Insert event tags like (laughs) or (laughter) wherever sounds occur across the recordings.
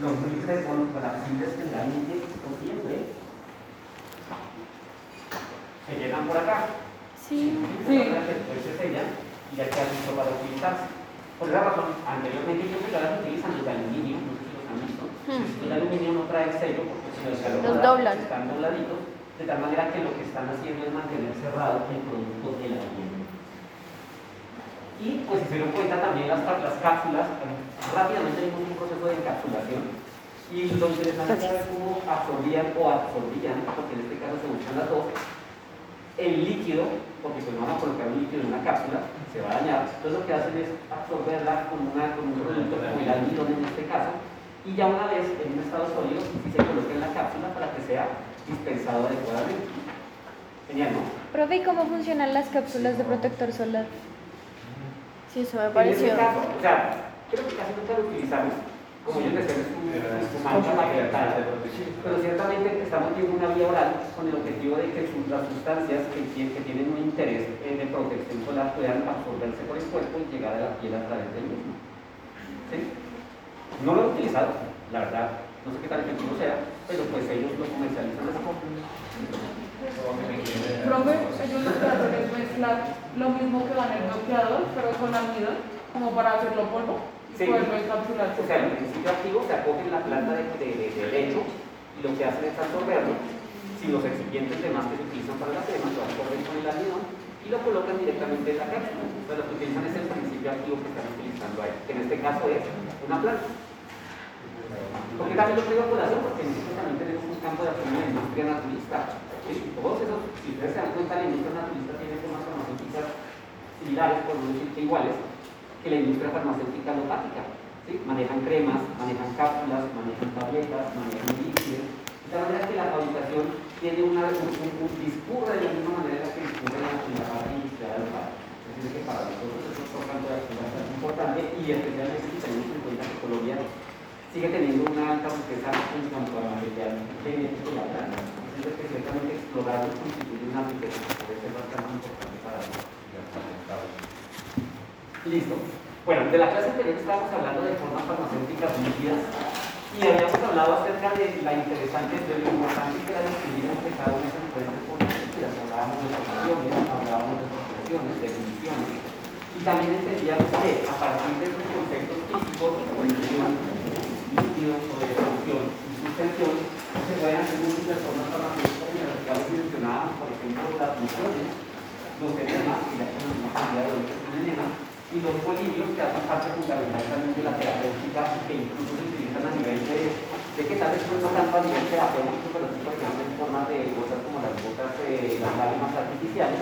los líquidos monoplaciles generalmente siempre se llenan por acá. Sí. Sí. Después se sellan y ya queda listo para utilizarse. Por esa razón, anteriormente yo que las utilizan los de aluminio, no sé si los han visto. Hmm. El aluminio no trae sello porque si los, Los doblan. están dobladitos, de tal manera que lo que están haciendo es mantener cerrado el producto de la vivienda. Y pues se dieron cuenta también las, las cápsulas, rápidamente vimos un proceso de encapsulación. Y lo interesante es cómo absorbían o absorbían, porque en este caso se buscan las dos, el líquido, porque pues vamos a colocar un líquido en una cápsula, se va a dañar. Entonces lo que hacen es absorberla con, una, con un producto como el almidón en este caso, y ya una vez en un estado sólido, si se coloca en la cápsula para que sea dispensado adecuadamente. Genial, ¿no? Profe, ¿y cómo funcionan las cápsulas de protector solar? Sí, eso me En pareció. este caso, o sea, creo que casi nunca lo utilizamos, como yo les decía, es mancha magnetada, pero ciertamente estamos viendo una vía oral con el objetivo de que sus- las sustancias que, tien- que tienen un interés eh, de protección solar puedan absorberse por el cuerpo y llegar a la piel a través del mismo. ¿Sí? No lo he utilizado, la verdad, no sé qué tan efectivo sea, pero pues ellos lo comercializan de esa forma. Profe, ellos lo que hacen es mezclar lo mismo que van en el bloqueador, pero con almidón, como para hacerlo polvo, Sí. y poderlo encapsular. O sea, el principio activo se acoge en la planta de, de, de- de lecho y lo que hacen es absorberlo. Si los excipientes demás que se utilizan para la crema lo absorben con el almidón y lo colocan directamente en la cápsula. Entonces lo que utilizan es el principio activo que están utilizando ahí, que en este caso es una planta. Porque también lo traigo a colación porque nosotros también tenemos un campo de acción en la industria naturista. Todos esos, si ustedes se dan cuenta, la industria naturista tiene formas farmacéuticas similares, por no decir que iguales, que la industria farmacéutica alopática. ¿sí? Manejan cremas, manejan cápsulas, manejan tabletas, manejan líquidos. De tal manera que la fabricación tiene una, un, un- discurre de la misma manera que discurre la, la parte industrial alopática. Es decir, que para nosotros eso es un campo de bastante importante y especialmente si tenemos en cuenta que Colombia sigue teniendo una alta riqueza en cuanto a material genético y la planta. Es decir, que constituye una riqueza que puede ser bastante importante para. Listo. Bueno, de la clase anterior estábamos hablando de formas farmacéuticas líquidas y habíamos hablado acerca de la interesante, de lo importante que era distinguir entre cada una de esas diferentes formas líquidas. Hablábamos de soluciones, hablábamos de suspensiones, de emisiones y también entendíamos que a partir de esos conceptos físicos, solución, líquido, o de solución y suspensión, se pueden hacer múltiples formas farmacéuticas cuales mencionábamos, por ejemplo, las funciones, los que cantidad de que son enemas, y los bolivios que hacen parte fundamental también de la terapéutica y que incluso se utilizan a nivel de, de que tal vez no tanto a nivel terapéutico, pero sí por ejemplo en forma de cosas como las gotas, eh, las lágrimas artificiales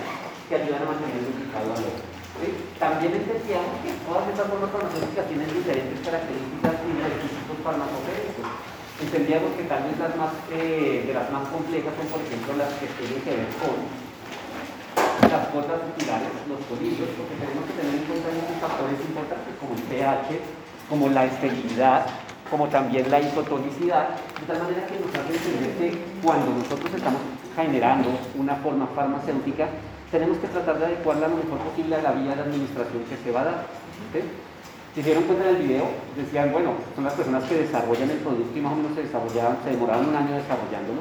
que ayudan a mantener el lubricado al ojo. ¿sí? También entendíamos que todas estas formas farmacéuticas tienen diferentes características y requisitos farmacogénicos. Entendíamos que tal vez las más, eh, de las más complejas son, por ejemplo, las que tienen que ver con las gotas oculares, los colillos, porque tenemos que tener en cuenta muchos factores importantes como el pH, como la esterilidad, como también la isotonicidad, de tal manera que nos hace entender que cuando nosotros estamos generando una forma farmacéutica, tenemos que tratar de adecuarla lo mejor posible a la vía de administración que se va a dar. Se dieron cuenta en el video, decían, bueno, son las personas que desarrollan el producto y más o menos se desarrollaban, se demoraron un año desarrollándolo,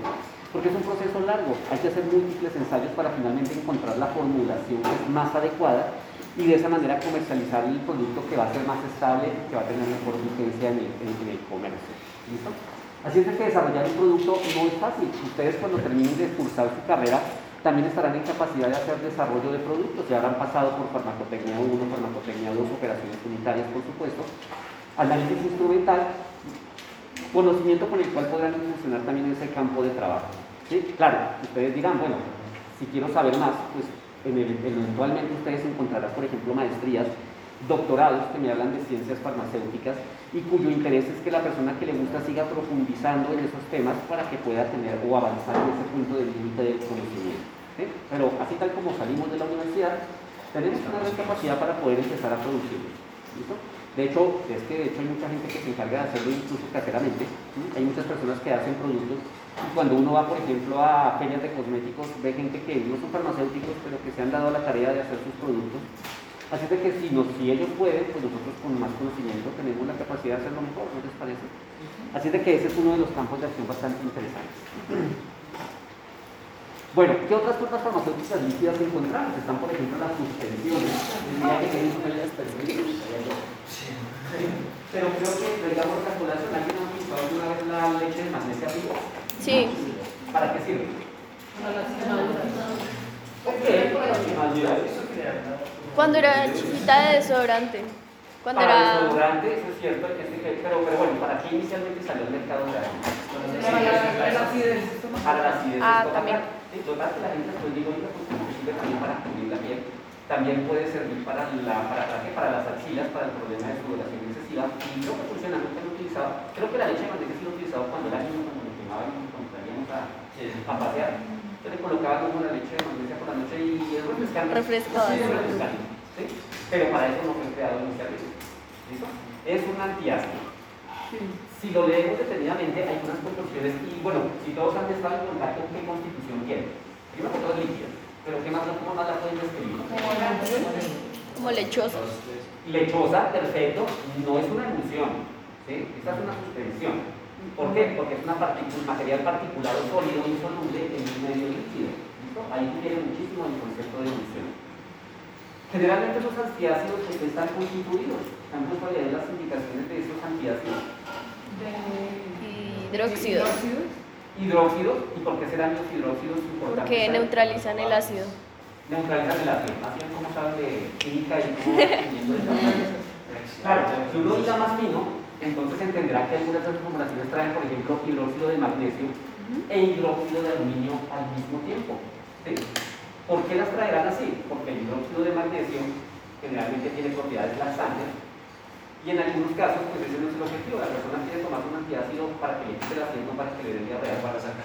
porque es un proceso largo, hay que hacer múltiples ensayos para finalmente encontrar la formulación que es más adecuada y de esa manera comercializar el producto que va a ser más estable, que va a tener mejor vigencia en el, en- en el comercio. ¿Listo? Así es que desarrollar un producto no es fácil. Ustedes cuando terminen de cursar su carrera también estarán en capacidad de hacer desarrollo de productos. Ya habrán pasado por farmacotecnia 1, farmacotecnia 2, operaciones unitarias, por supuesto, análisis instrumental, conocimiento con el cual podrán funcionar también en ese campo de trabajo. ¿sí? Claro, ustedes dirán, bueno, si quiero saber más, pues eventualmente ustedes encontrarán, por ejemplo, maestrías, doctorados que me hablan de ciencias farmacéuticas y cuyo interés es que la persona que le gusta siga profundizando en esos temas para que pueda tener o avanzar en ese punto del límite. ¿sí? Pero así tal como salimos de la universidad, tenemos una gran capacidad para poder empezar a producir. ¿Listo? De hecho, es que de hecho hay mucha gente que se encarga de hacerlo incluso caseramente. ¿sí? Hay muchas personas que hacen productos y cuando uno va, por ejemplo, a ferias de cosméticos, ve gente que no son farmacéuticos, pero que se han dado la tarea de hacer sus productos Así de que si, nos, si ellos pueden, pues nosotros con más conocimiento tenemos la capacidad de hacerlo mejor, ¿no les parece? Así de que ese es uno de los campos de acción bastante interesantes. Bueno, ¿qué otras formas farmacéuticas líquidas encontramos? Están, por ejemplo, las suspensiones. Pero creo que, digamos, la colación, ¿alguien ha utilizado alguna vez la leche de magnesia viva? Sí. ¿Para qué sirve? Para las quemaduras. ¿Por qué? Para las quemaduras. Cuando era chiquita de desodorante. Cuando para era. desodorante, eso es cierto, que pero, pero bueno, ¿para qué inicialmente salió al mercado de Para la, la acidez. Para la acidez Ah, también. Sí, total, que la gente pues digo, oiga, pues como sirve también para cubrir la piel, también puede servir para, la, para, para, para las axilas, para el problema de sudoración excesiva, y creo que funcionalmente lo he utilizado, creo que la leche de magnesia sí lo he utilizado cuando era niño, cuando me quemaba y cuando salíamos a, a pasear, yo le colocaba como la leche de magnesia por la noche y es refrescante. Refrescaba, Sí, es sí. refrescante, ¿sí? Pero para eso no fue creado inicialmente. ¿Listo? Es un antiácido. Si lo leemos detenidamente, hay unas proporciones y bueno, si todos han estado en contacto, ¿qué constitución tiene? Primero que todo es líquida, pero ¿qué más, ¿cómo más la pueden describir? Como lechosa. Lechosa, perfecto, no es una emulsión, ¿sí? Esta es una suspensión. ¿Por qué? Porque es una partícula, un material particular o sólido insoluble en un medio líquido. ¿Listo? Ahí tiene muchísimo el concepto de emulsión. Generalmente esos antiácidos ¿de qué están constituidos. Han puesto a leer las indicaciones de esos antiácidos. Hidróxidos. Hidróxidos, ¿y por qué serán los hidróxidos importantes? Porque neutralizan el ácido. neutralizan el ácido. Así es como saben de química y cómo (laughs) Claro, si uno hila más fino, entonces entenderá que algunas de las formulaciones traen, por ejemplo, hidróxido de magnesio e hidróxido de aluminio al mismo tiempo. ¿sí? ¿Por qué las traerán así? Porque el hidróxido de magnesio generalmente tiene propiedades laxantes y en algunos casos, pues ese no es el objetivo. La persona quiere tomar un antiácido para que le quite el asiento, para que le dé diarrea, para sacar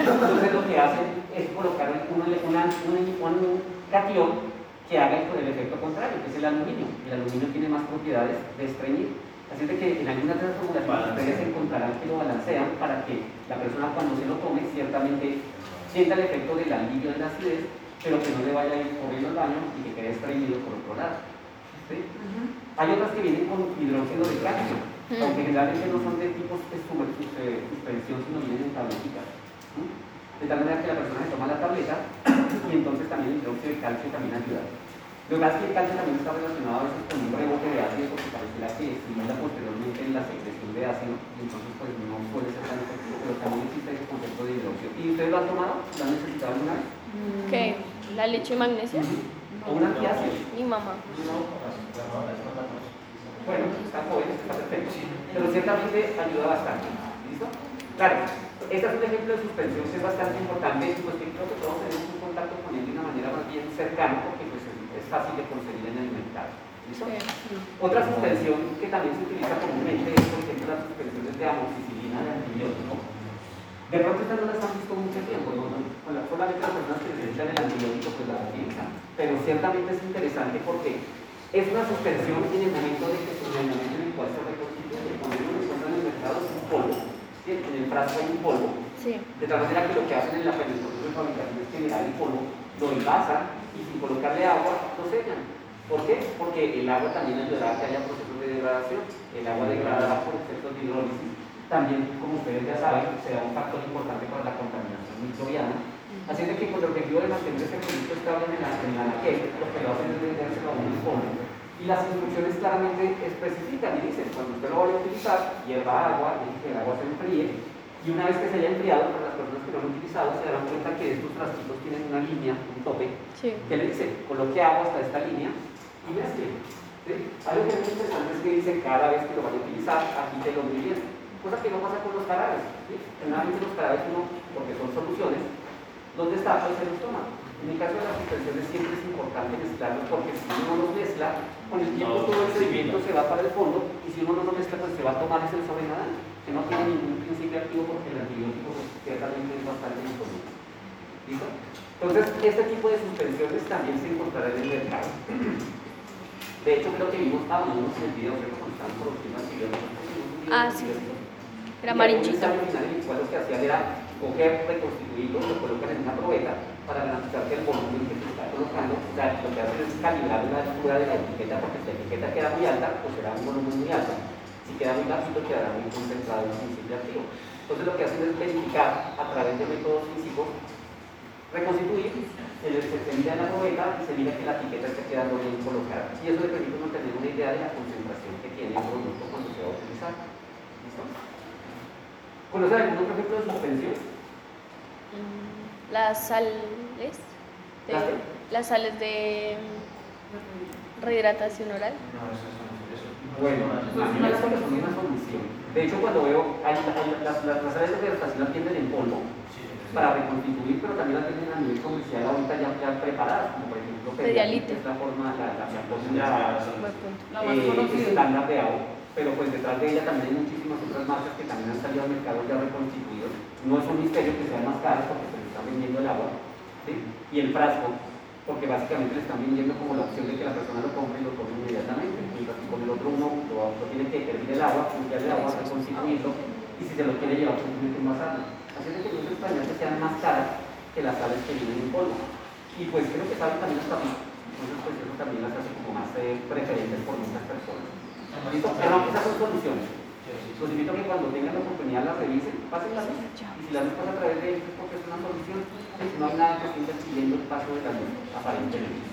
Entonces lo que hacen es colocar un, un, un catión que haga el, el efecto contrario, que es el aluminio. El aluminio tiene más propiedades de estreñir. Así es de que en algunas de las formulaciones ustedes encontrarán que lo balancean para que la persona cuando se lo tome ciertamente sienta el efecto del alivio de la acidez, pero que no le vaya a ir corriendo el baño y que quede estreñido por otro lado. ¿sí? Hay otras que vienen con hidróxido de calcio, Mm. aunque generalmente no son de tipo de sus- suspensión, sino vienen en tabletitas. ¿sí? De tal manera que la persona se toma la tableta y entonces también el hidróxido de calcio también ayuda. Lo que pasa es que el calcio también está relacionado a veces con un rebote de ácido porque pareciera que estimula posteriormente la secreción de ácido y entonces pues no puede ser tan efectivo, pero también existe ese concepto de hidróxido. ¿Y ustedes lo han tomado? ¿Lo han necesitado alguna vez? ¿Qué? ¿La leche y magnesia? ¿O un antiácido? Mi mamá. Bueno, está joven, está perfecto, pero ciertamente ayuda bastante. ¿Listo? Claro, este es un ejemplo de suspensión que es bastante importante y pues que creo que todos tenemos un contacto con él de una manera más bien cercana porque pues, es fácil de conseguir en el mercado. ¿Listo? Otra suspensión que también se utiliza comúnmente es, por ejemplo, las suspensiones de amoxicilina de antibiótico. De pronto estas no las han visto mucho tiempo, ¿no? No, con la- solamente las personas que necesitan el antibiótico pues las utilizan. Pero ciertamente es interesante porque es una suspensión en el momento de que el momento en el cual se reconstituye. Cuando uno encuentra en el mercado es un polvo. ¿sí? En el frasco hay un polvo. Sí. De tal manera que lo que hacen en la penetración de fabricación es generar el polvo, lo envasan y sin colocarle agua lo sellan. ¿Por qué? Porque el agua también ayudará a que haya procesos de degradación. El agua degradará por efectos de hidrólisis. También, como ustedes ya saben, será un factor importante para la contaminación microbiana. Así es de que con el objetivo de mantener ese producto estable en la, en la anaquel, lo que lo hacen es vendérselo a un. Y las instrucciones claramente especifican y dicen, cuando usted lo vaya a utilizar, hierva agua, deje que el agua se enfríe, y una vez que se haya enfriado, para las personas que lo han utilizado, se darán cuenta que estos frasquitos tienen una línea, un tope, Sí. que le dice, coloque agua hasta esta línea y mezcle. ¿sí? Algo que es muy interesante es que dice, cada vez que lo vaya a utilizar, agítelo muy bien. Cosa que no pasa con los. ¿sí? Generalmente los jarabes uno, porque son soluciones, los destapa y se los toma. En el caso de las suspensiones siempre es importante mezclarlos porque si uno los mezcla, con el tiempo todo el sedimento se va para el fondo y si uno no lo mezcla, pues se va a tomar ese sobrenadante, que no tiene ningún principio activo porque el antibiótico pues, ciertamente es bastante insoluble. ¿Listo? Entonces, este tipo de suspensiones también se encontrará en el mercado. De hecho, creo que vimos, ah, vimos en el video, ¿cierto? Cuando estaban produciendo antibióticos. Ah, sí. Era el cual lo que hacían era coger, reconstituirlo, lo colocan en una probeta para garantizar que el volumen que se está colocando, o sea, lo que hacen es calibrar la altura de la etiqueta, porque si la etiqueta queda muy alta, pues será un volumen muy alto. Si queda muy bajito, quedará muy concentrado en el principio activo. Entonces lo que hacen es verificar a través de métodos físicos, reconstituir, se, se mira en la probeta y se mira que la etiqueta esté quedando bien colocada. Y eso le permite uno tener una idea de la concentración que tiene el producto cuando se va a utilizar. ¿Listo? ¿Conocen algún otro ejemplo de suspensión? Las sales de, ¿Las qué? las sales de mm, rehidratación oral. Bueno, las primeras son una solución. De hecho, cuando veo, hay, hay- las, las, las áreas de hidratación las tienden en polvo para reconstituir, pero también las tienen a nivel comercial ahorita ya, ya preparadas, como por ejemplo Pedialite. es la forma, la, la, la. La más eh, conocida. estándar de agua, pero pues detrás de ella también hay muchísimas otras marcas que también han salido al mercado ya reconstituidos. No es un misterio que sean más caras porque se les está vendiendo el agua. Y el frasco, porque básicamente le están vendiendo como la opción de que la persona lo compre y lo tome inmediatamente, mientras que con el otro uno lo, lo tiene que hervir el agua, limpiar el agua, reconstituirlo, y si se lo quiere llevar simplemente envasarlo. Así es que no es extrañar que sean más caras que las sales que vienen en polvo. Y pues creo que saben también hasta rico. Entonces pues eso también las hace como más eh, preferentes por muchas personas. Pero esas son soluciones. Los invito a que cuando tengan la oportunidad las revisen, pasen la luz. Y si la luz pasa a través de ellos es porque es una. Y si no hay nada que esté interfiriendo el paso de la luz, aparentemente.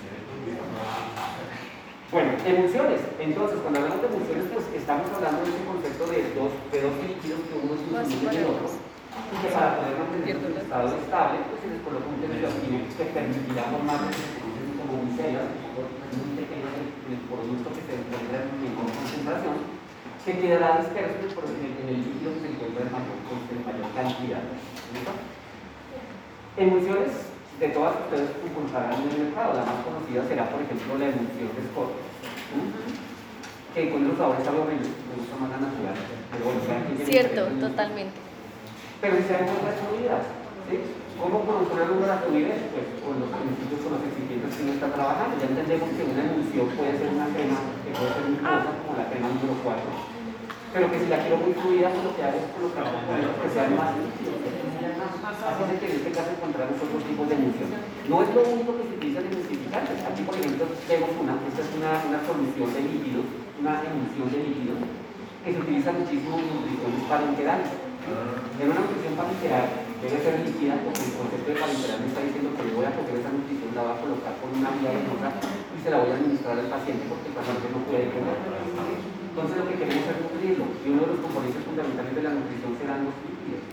Bueno, emulsiones. Entonces, cuando hablamos de emulsiones, pues estamos hablando de ese concepto de dos, de dos líquidos que uno es en el otro. Y que para poder mantener su estado estable, pues se les coloca un tensioactivo que permitirá formar como micelas, muy pequeñas en el producto que se encuentra en menor concentración, que quedará disperso en el, pro- en el- líquido que se encuentra en mayor, en mayor cantidad. ¿Listo? Emulsiones de todas ustedes encontrarán en el mercado. La más conocida será, por ejemplo, la emulsión de Scott, ¿sí? que con los sabores horrible, me gusta más la natural. Pero tiene Cierto, totalmente. Pero si se encuentra las fluidez, ¿sí? ¿Cómo controlar uno la fluidez? Pues con los principios, con los excipientes que uno está trabajando. Ya entendemos que una emulsión puede ser una crema, que puede ser muy cosa, como la crema número 4. Pero que si la quiero muy fluida, pues lo que hago es colocar componentes que sean más. Así es que en este caso encontramos otros tipos de emulsión. No es lo único que se utiliza en emulsificantes. Aquí, por ejemplo, vemos una, esta es una, una solución de líquidos, una emulsión de líquidos, que se utiliza muchísimo en nutriciones parenterales. En una nutrición parenteral debe ser líquida porque el concepto de parenteral me está diciendo que yo voy a coger esa nutrición, la voy a colocar con una vía venosa y se la voy a administrar al paciente porque el paciente no puede comer. Entonces lo que queremos es nutrirlo y uno de los componentes fundamentales de la nutrición serán los líquidos.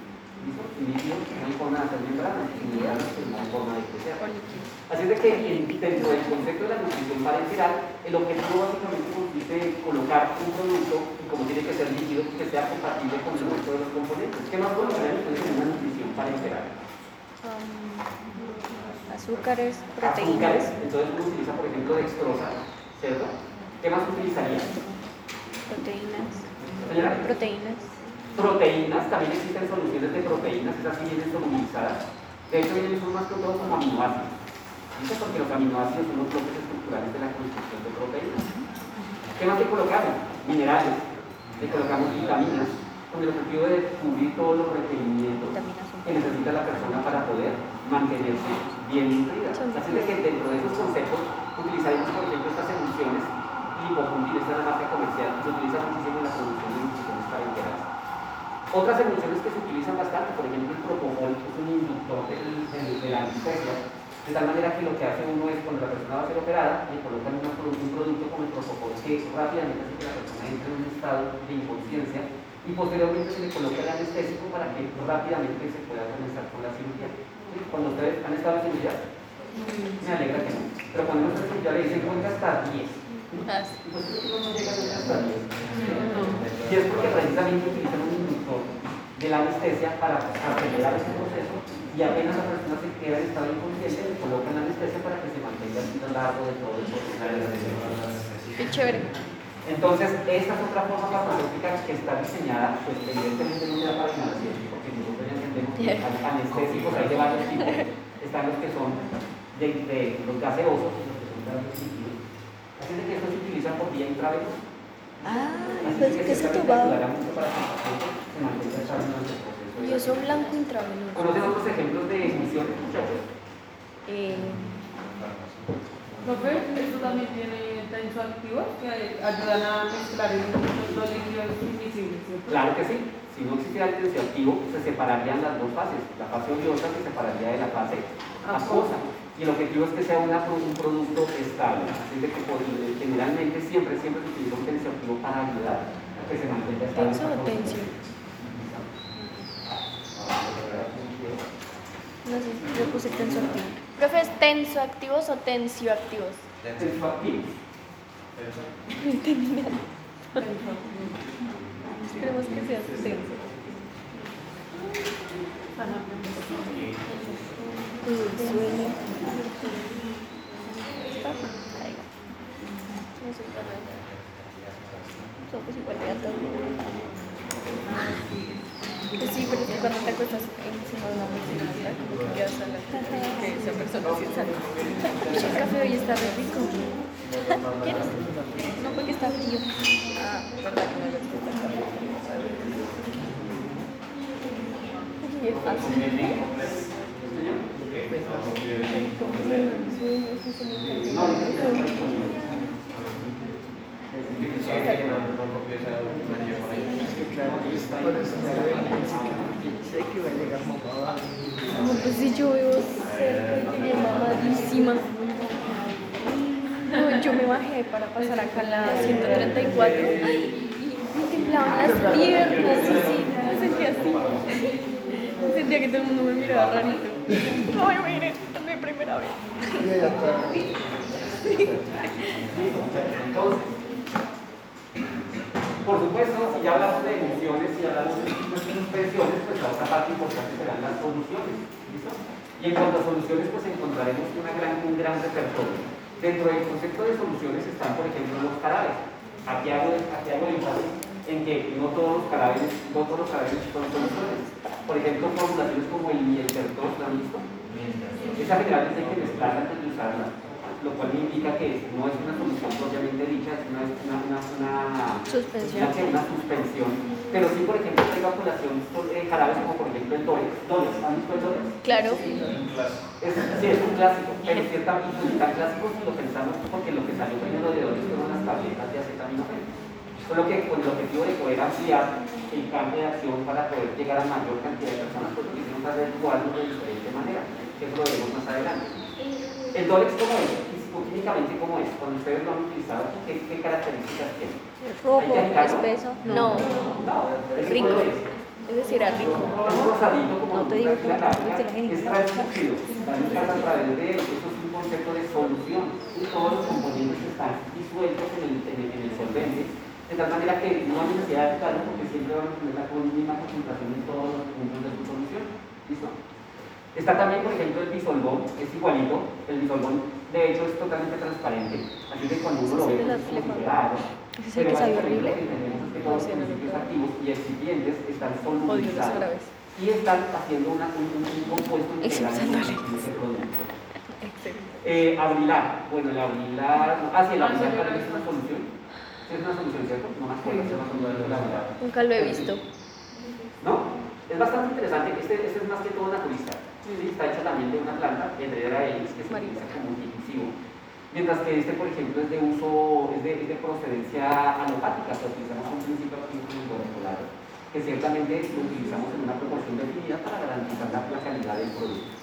¿Listo? Líquidos no hay forma de hacer membranas, y membranas pues no hay forma de crecer. Así es de que en- dentro del concepto de la nutrición parenteral, el objetivo básicamente consiste en colocar un producto, como tiene que ser líquido, que sea compatible con el resto de los componentes. ¿Qué más ustedes en una nutrición parenteral? Um, azúcares, Azúcares, proteínas, entonces uno utiliza por ejemplo dextrosa, ¿cierto? ¿Qué más utilizaría? proteínas, Señora, proteínas. proteínas, también existen soluciones de proteínas, esas sí vienen solubilizadas. De hecho, vienen son más que todo como aminoácidos. ¿Listo? Porque los aminoácidos son los bloques estructurales de la construcción de proteínas. ¿Qué más le colocamos? Minerales, le colocamos vitaminas, con el objetivo de cubrir todos los requerimientos Vitaminas que necesita la persona para poder mantenerse bien nutrida. Así de que dentro de esos conceptos utilizaremos, por ejemplo, estas emulsiones, lipofundir, esta es la marca comercial, se utiliza muchísimo en la producción de nutriciones parenterales. Otras emulsiones que se utilizan bastante, por ejemplo, el propofol, que es un inductor del- del- de la anestesia, de tal manera que lo que hace uno es cuando la persona va a ser operada, le colocan un producto como el propofol que rápidamente hace que la persona entre en un estado de inconsciencia y posteriormente se le coloca el anestésico para que rápidamente se pueda comenzar con la cirugía. Cuando ustedes han estado en cirugía, me alegra que no, pero cuando uno está en cirugía le dicen cuenta hasta 10. Ah, sí. Y pues no llega hasta 10. Y es porque precisamente utilizan un inductor de la anestesia para acelerar ese proceso y apenas la persona se queda en estado inconsciente, le colocan la anestesia para que se mantenga a largo de todo el proceso. Qué chévere. Entonces, esta es otra forma farmacéutica que está diseñada, pues evidentemente no será para inhalación, porque nosotros ya entendemos que hay anestésicos hay de varios tipos. Están los que son de, de los gaseosos y los que son gases líquidos. Así de que esto se utiliza por vía intravenosa. Ah, Así pues que se ciertamente tubado. ayudará mucho para que se Yo la Verdoso, blanco, intravenoso. ¿Conocen otros ejemplos de infusiones, muchachos? Eh, Profe, esto también tiene tensoactivos que ayudan a mezclar los dos líquidos invisibles. Claro que sí. Si no existiera el tensioactivo, se separarían las dos fases. La fase oleosa se separaría de la fase acuosa. Y el objetivo es que sea una un producto estable. Así de que por- generalmente siempre, siempre se utiliza un tensioactivo para ayudar a que se mantenga estable. ¿Tenso o producción. tensio? No sé, yo puse tensoactivo. Profe, ¿es tensoactivos o tensioactivos? Tensioactivos. No entendí nada. Esperemos que sea tenso. Somos igual sí, pero que cuando te acuestas encima de una persona, ¿verdad? Como que quedas a la que esa persona sí sale. El café hoy está re rico. ¿Quieres? No, porque está frío. Ah, verdad que no le gusta el café. Y es fácil. No, pues si yo vivo cerca y llegué mamadísima. No, yo me para pasar acá a la 134 y me temblaban las piernas, sí, sentía así. Sentía que todo el mundo me miraba rarito. Ay, es mi primera vez. Por supuesto, si ya hablamos de emociones y hablamos de suspensiones, pues la otra parte importante serán las soluciones. Y en cuanto a soluciones, pues encontraremos una gran, un gran repertorio. Dentro del concepto de soluciones están, por ejemplo, los carabes. Aquí hago, aquí hago el énfasis en que no todos los carabes, no todos los carabes son soluciones. Por ejemplo, formulaciones como el mieltertos, ¿la han visto? Esa generalmente hay que mezclarla antes de usarla, lo cual me indica que no es una solución propiamente dicha, es una, una, una, una, Suspensión. una, una suspensión. Pero sí, por ejemplo, tengo a colación eh, jarabes como por ejemplo el Dolex. Dolex, ¿han visto el Dolex? Claro. Es, sí, es un clásico, pero ciertamente tan clásico si lo pensamos porque lo que salió primero de Dolex fueron las tabletas de acetaminofén. Solo que con el objetivo de poder ampliar el campo de acción para poder llegar a mayor cantidad de personas, lo quisimos hacer actuarlo de diferente manera, que eso lo veremos más adelante. El Dolex, ¿cómo es? Físico-químicamente, ¿cómo es? Cuando ustedes lo han utilizado, ¿qué, qué características tiene? Rojo, espeso. No. No, ¿ese Rico. es? Es decir, era rico. Es rosadito como No te digo la cómo gráfica, te la gente. es translúcido, a través de él, eso es un concepto de solución, y todos los componentes están disueltos en el, en el, en el solvente, de tal manera que no hay necesidad de agitarlo porque siempre van a tener la misma concentración en todos los puntos de su solución. ¿Listo? Está también, por ejemplo, el bisolvón, es igualito, el bisolvón de hecho es totalmente transparente, así que cuando uno lo ve, es pues, es el Pero que sabe horrible. que que todos los principios activos y excipientes están solubilizados y están haciendo una, un, compuesto integral en Expulsándole. ese producto. Eh, abrilar, bueno, el abrilar, ah, sí, el Ah, abrilar también es una solución. Sí, es una solución, ¿cierto? No me acuerdo si es una solución del abrilar. Nunca lo he visto. ¿No? Es bastante interesante, este, este es más que todo naturista. Sí, está hecho también de una planta, Hedera elis, que se utiliza como un difusivo. Mientras que este, por ejemplo, es de uso, es de, es de procedencia alopática, que utilizamos un principio activo molecular, que ciertamente lo utilizamos en una proporción definida para garantizar la, la calidad del producto.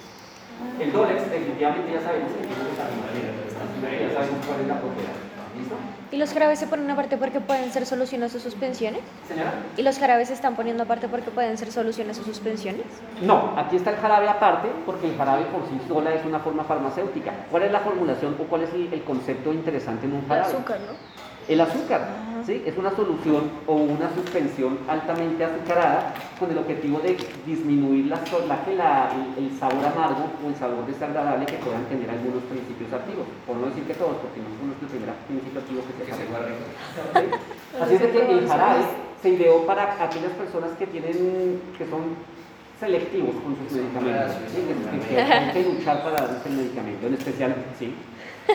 El Dolex, definitivamente ya sabemos que tiene manera, ya sabemos cuál es la propiedad. ¿Listo? ¿Y los jarabes se ponen aparte porque pueden ser soluciones o suspensiones? Señora. ¿Y los jarabes se están poniendo aparte porque pueden ser soluciones o suspensiones? No, aquí está el jarabe aparte, porque el jarabe por sí sola es una forma farmacéutica. ¿Cuál es la formulación o cuál es el, el concepto interesante en un El jarabe? azúcar, ¿no? El azúcar, ¿sí? Es una solución o una suspensión altamente azucarada con el objetivo de disminuir la, la, el, el sabor amargo o el sabor desagradable que puedan tener algunos principios activos. Por no decir que todos, porque no son nuestro primer principio activo que se sabe. ¿Sí? Así es de que el jarabe se ideó para aquellas personas que tienen, que son selectivos con sus medicamentos, ¿sí? que, tienen que luchar para darles el medicamento, en especial, sí.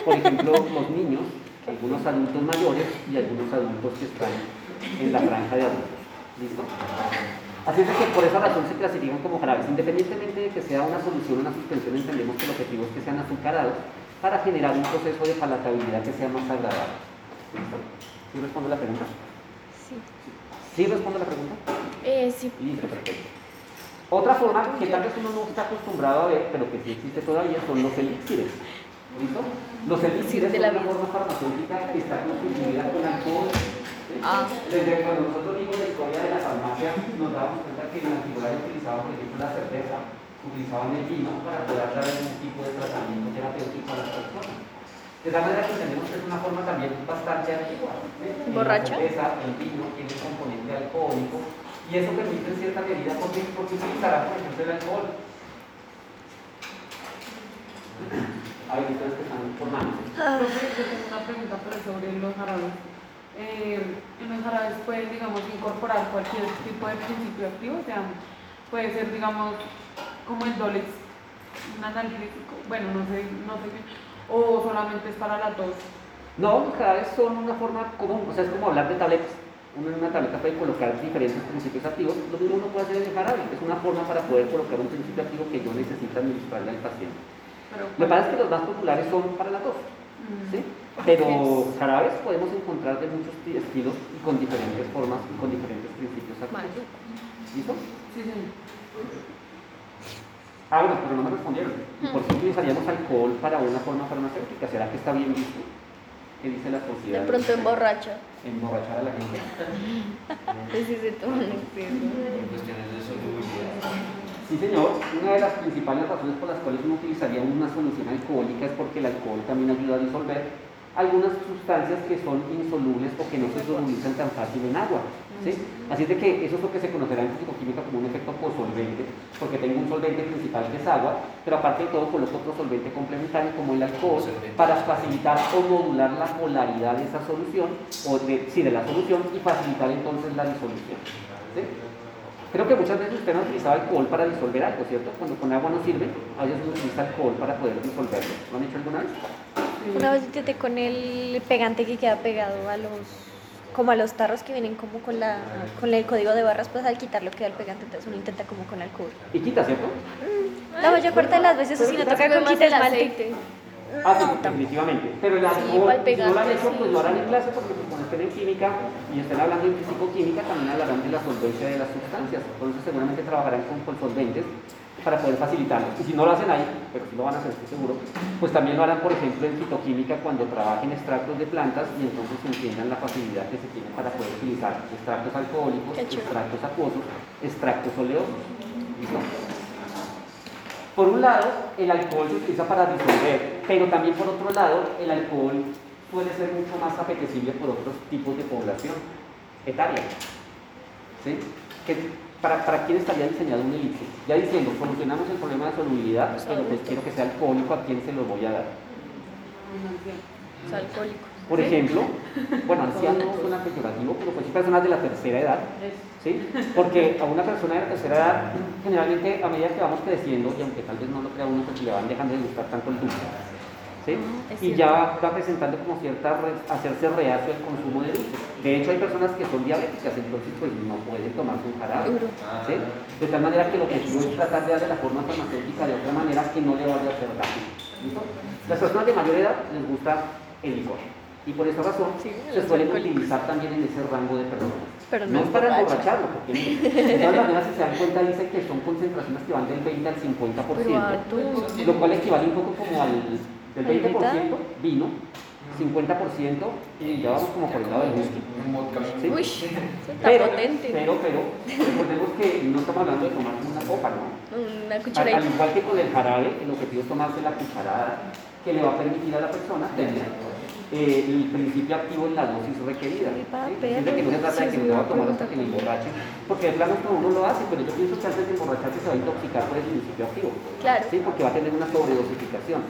Por ejemplo, los niños, algunos adultos mayores y algunos adultos que están en la franja de adultos. ¿Listo? Así es que por esa razón se clasifican como jarabes. Independientemente de que sea una solución o una suspensión, entendemos que el objetivo es que sean azucarados para generar un proceso de palatabilidad que sea más agradable. ¿Listo? ¿Sí respondo la pregunta? Sí. ¿Sí respondo la pregunta? Eh, sí. Listo, perfecto. Otra forma que tal vez uno no está acostumbrado a ver, pero que sí existe todavía, son los elixires. ¿Listo? Los elixires de son la una forma farmacéutica que está constituida con alcohol. ¿sí? Ah. Desde cuando nosotros vimos la historia de la farmacia, nos damos cuenta que en la antigüedad utilizaban, por ejemplo, la cerveza, utilizaban el vino para poder dar algún tipo de tratamiento terapéutico a las personas. De tal manera que entendemos que es una forma también bastante antigua. ¿sí? ¿Borracho? La cerveza, el vino, tiene componente alcohólico y eso permite en cierta medida, porque, porque utilizará, por ejemplo, el alcohol. Que están formando. Profe, yo tengo una pregunta pero sobre los jarabes. Eh, en los jarabes pueden, digamos, incorporar cualquier tipo de principio activo, o sea, puede ser, digamos, como el Dolex, un analgésico, bueno, no sé, no sé qué, o solamente es para la tos. No, cada vez son una forma común, o sea, es como hablar de tabletas. Uno en una tableta puede colocar diferentes principios activos, lo mismo uno puede hacer en el jarabe, es una forma para poder colocar un principio activo que yo necesito administrarle al paciente. Pero, Lo que pasa es que los más populares son para la tos, mm, ¿sí? Pero jarabes podemos encontrar de muchos ti- estilos y con diferentes formas y con diferentes principios activos. ¿Listo? Sí, sí. Ah, bueno, pero no me respondieron. ¿Y por qué utilizaríamos alcohol para una forma farmacéutica? ¿Será que está bien visto? ¿Qué dice la sociedad? De pronto emborracha. Emborrachar a la gente. (laughs) Pues sí se toman en cuestiones de solubilidad. Sí, señor. Una de las principales razones por las cuales uno utilizaría una solución alcohólica es porque el alcohol también ayuda a disolver algunas sustancias que son insolubles o que no se solubilizan tan fácil en agua. ¿sí? Así es de que eso es lo que se conocerá en fisicoquímica como un efecto cosolvente, porque tengo un solvente principal que es agua, pero aparte de todo coloco otro solvente complementario como el alcohol para facilitar o modular la polaridad de esa solución, o de, sí, de la solución y facilitar entonces la disolución. ¿sí? Creo que muchas veces usted no utilizaba alcohol para disolver algo, ¿cierto? Cuando con agua no sirve, a veces uno utiliza alcohol para poder disolverlo. ¿Lo han hecho alguna vez? Una vez intenté con el pegante que queda pegado a los como a los tarros que vienen como con la con el código de barras pues al quitarlo queda el pegante entonces uno intenta como con alcohol Y quita, ¿cierto? la mayor parte de las veces Pero si no toca con quita el aceite. Ah, sí, definitivamente. Pero el alcohol, si no lo han hecho, pues sí. lo harán en clase, porque pues, cuando estén en química y estén hablando en fisicoquímica, también hablarán de la solvencia de las sustancias. Entonces seguramente trabajarán con, con solventes para poder facilitarlo. Y si no lo hacen ahí, pero si lo van a hacer, estoy seguro, pues también lo harán, por ejemplo, en fitoquímica cuando trabajen extractos de plantas y entonces entiendan la facilidad que se tiene para poder utilizar extractos alcohólicos, extractos acuosos, extractos oleosos. ¿Listo? Por un lado, el alcohol se utiliza para disolver, pero también por otro lado, el alcohol suele ser mucho más apetecible por otros tipos de población etaria. ¿Sí? Que- para, ¿Para quién estaría diseñado un elixir? Ya diciendo, solucionamos el problema de solubilidad, pero pues quiero que sea alcohólico, ¿a quién se lo voy a dar? es alcohólico Por ejemplo, bueno, (laughs) anciano suena peyorativo, pero pues sí personas de la tercera edad, ¿sí? Porque a una persona de la tercera edad, generalmente a medida que vamos creciendo, y aunque tal vez no lo crea uno, pues le van dejando de gustar tanto el dulce, ¿sí? es Y ya va presentando como cierta, hacerse reacio al consumo de dulce. De hecho, hay personas que son diabéticas, entonces pues no pueden tomarse un jarabe. ¿sí? De tal manera que lo que quiero es tratar de darle la forma farmacéutica de otra manera que no le vaya a hacer daño, ¿listo? Las personas de mayor edad les gusta el licor. Y por esa razón Sí, se suelen utilizar también en ese rango de personas. Pero no no es para emborracha. emborracharlo, porque de (laughs) todas maneras, si se dan cuenta, dice que son concentraciones que van del 20 al 50%, Pero harto. lo cual equivale un poco como al del ¿Al 20% vino, 50% y ya vamos como por el lado del whisky. ¿sí? uy eso está Pero, potente pero, pero, recordemos que no estamos hablando de tomarse una copa, ¿no? una Al, cucharadita al igual que con el jarabe, el objetivo es tomarse la cucharada que le va a permitir a la persona tener eh, el principio activo en la dosis requerida. Para ¿sí? Que no se trata de que me va a tomar hasta que me emborrache, porque de plano esto uno lo hace, pero yo pienso que antes de emborracharse se va a intoxicar por el principio activo. claro ¿sí? porque va a tener una sobredosificación.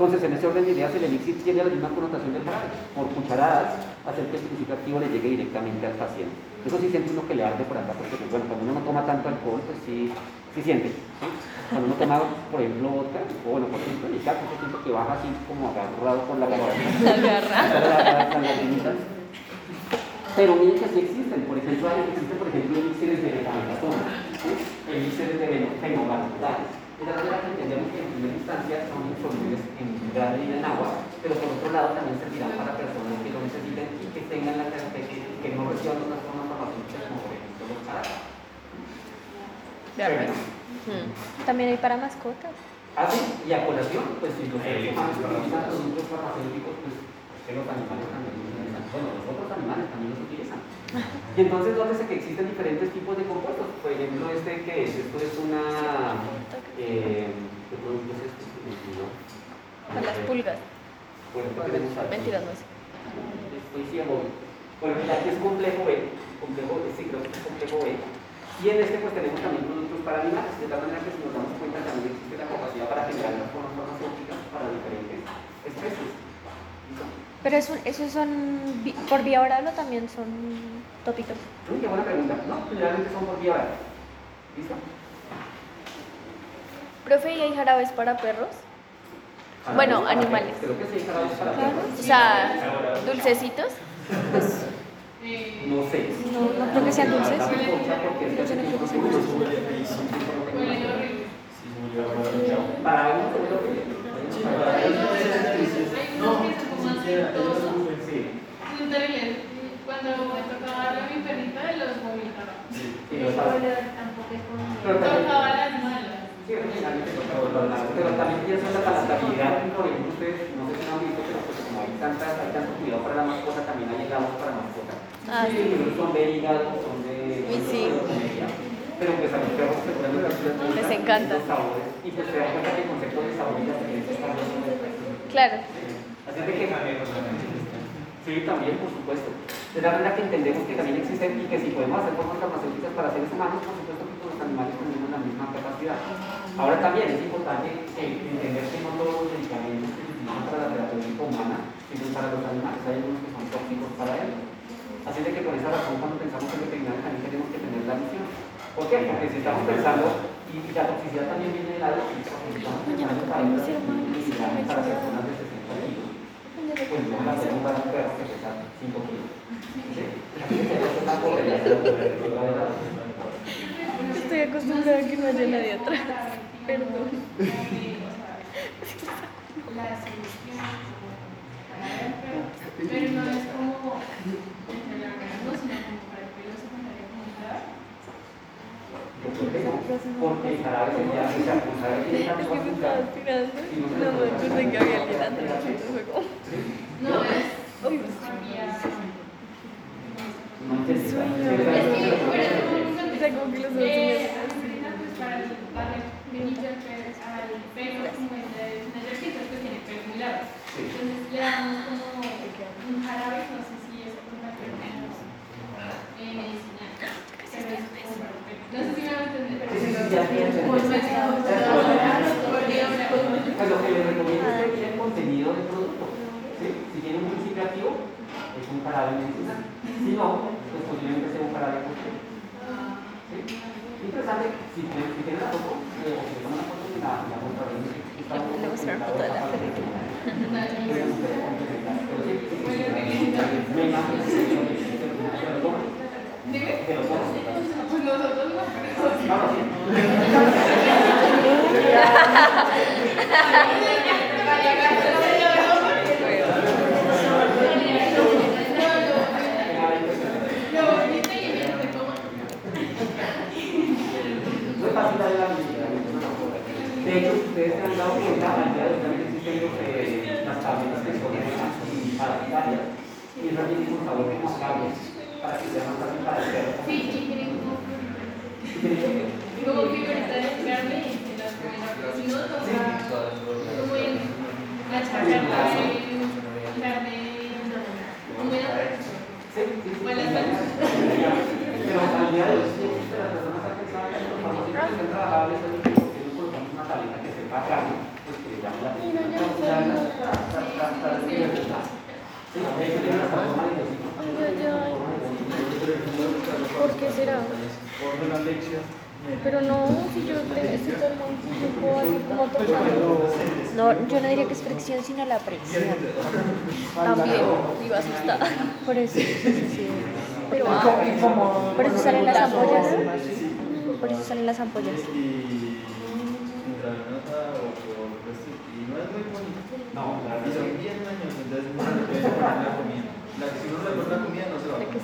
Entonces, en ese orden de ideas, el elixir tiene la misma connotación del jarabe. Por cucharadas, hacer que el principio activo le llegue directamente al paciente. Eso sí siente uno que le arde por acá, porque pues, bueno, cuando uno no toma tanto alcohol, pues sí, se siente. Cuando uno toma, por ejemplo, vodka, o bueno, por ejemplo, el caso, yo siento que baja así como agarrado por la (laughs) garganta. Agarrado. Pero miren que sí existen, por ejemplo, hay, existen, por ejemplo, elixires de metanatona, ¿sí? elixires de fenobarbital. de la manera que entendemos que en primera instancia son insolubles en gran medida en agua, pero por otro lado también servirán para personas que lo necesiten y que tengan la característica que no reciban otras formas farmacéuticas como por ejemplo los carácteres. Diarrea. Mm. También hay para mascotas. Así, y a colación, pues si los seres humanos utilizan productos farmacéuticos, pues que los animales también los utilizan. Bueno, los otros animales también los utilizan. (laughs) Y entonces, nótese que existen diferentes tipos de compuestos. Por ejemplo, este que es, esto es una. Eh, ¿Qué producto es este? No. Para las pulgas. Bueno, ¿qué tenemos aquí? Mentiras, no sé. Estoy ciego. Bueno, aquí es complejo B. Complejo B, sí, creo que es complejo B. Y en este, pues tenemos también productos para animales. De tal manera que, si nos damos cuenta, también existe la capacidad para generar las formas farmacéuticas para diferentes especies. Pero eso, esos son por vía oral o también son tópicos. Uy, qué buena pregunta. No, generalmente son por vía oral. ¿Listo? Profe, ¿y hay jarabes para perros? Bueno, Para animales. Creo que sí, jarabes para perros. O sea, dulcecitos. (laughs) No sé. No, no creo que sean dulces. Es. Para sí. Terribles. Cuando me tocaba darle a mi perrita, los lo sabes. Pero también- Tocaba las malas. Sí, originalmente tocaba pero también pienso en la palatabilidad, por ejemplo, ustedes, no sé si han visto, pero pues como hay, tantas, hay tanto cuidado para la mascota, también hay helados para mascota. Ah, Sí, libros son de hígado, son de... Uy, sí. Pero pues a los perros seguramente les gustan Les encanta. los sabores. Y pues se dan cuenta que el concepto de sabor y las el resto. Claro. Así es de que... Sí, también, por supuesto. De la manera que entendemos que también existen y que si podemos hacer formas farmacéuticas para seres humanos, por supuesto que con los animales tenemos la misma capacidad. Ahora también es importante eh, entender que no todos los medicamentos que se utilizan para la terapéutica humana sirven para los animales, hay algunos que son tóxicos para ellos. Así de que por esa razón cuando pensamos en veterinario también tenemos que tener la visión. ¿Por qué? Porque si estamos pensando, y y la toxicidad también viene del lado, si estamos pensando para para personas de 60 kilos, pues no la hacemos para un perro que pesa 5 kilos. ¿Sí? La. Estoy acostumbrada a que no haya nadie atrás. Perdón. Pero no es como el organismo, sino como para el pelo secundario como un jarabe. Porque que azúcar. aspirando. No me acordé que había. No, es Uy, vía. No Es es que- como los ojos se Eh, me- aspirina, pues para el- darle brillo al pelo, al pelo, como el de Nayarquita, que tiene pelo muy largo. Sí. Entonces le damos como un jarabe, no sé si es una enfermedad eh, medicinal, pero es como para el pelo. No sé si me van a entender. Sí, sí, sí, ya entiendo. Pues me Pues lo que les recomiendo es que mire el contenido del producto. ¿sí? Si tiene un principio activo, es un jarabe medicinal. Si no, pues posiblemente sea un jarabe coste. ¿sí? Interesante, si si tiene la foto, eh, o si le toman la foto, la, la. Le mostraron foto de la película. Me imagino que se lo toman. Que lo toman. Pues nosotros no, pero No, no, sí. No es fácil darle la visibilidad, no es una cosa. De hecho, si ustedes se han dado cuenta, al día de hoy también existen los, eh, las tabletas que son parasitarias y esas tienen un sabor como a cable para que sea más fácil para perro. sí, (laughs) y tienen como tiene que- como las Si como en la de. Sí, sí, sí. Buenas tardes. Pero al día de hoy, existe las personas han pensado que los estén trabajables en que que pues la. ¿Por qué será? Pero no, si yo te estoy todo el tiempo así como tocando. No, yo no diría que es fricción, sino la presión. También, iba asustada. Por eso. Pero ah, Por eso salen las Las ampollas. Por eso salen las ampollas. intravenosa o por esto, y no es muy bonito. No, son bien años, entonces no se le puede poner la comida. La, si uno le la comida no se va. Si que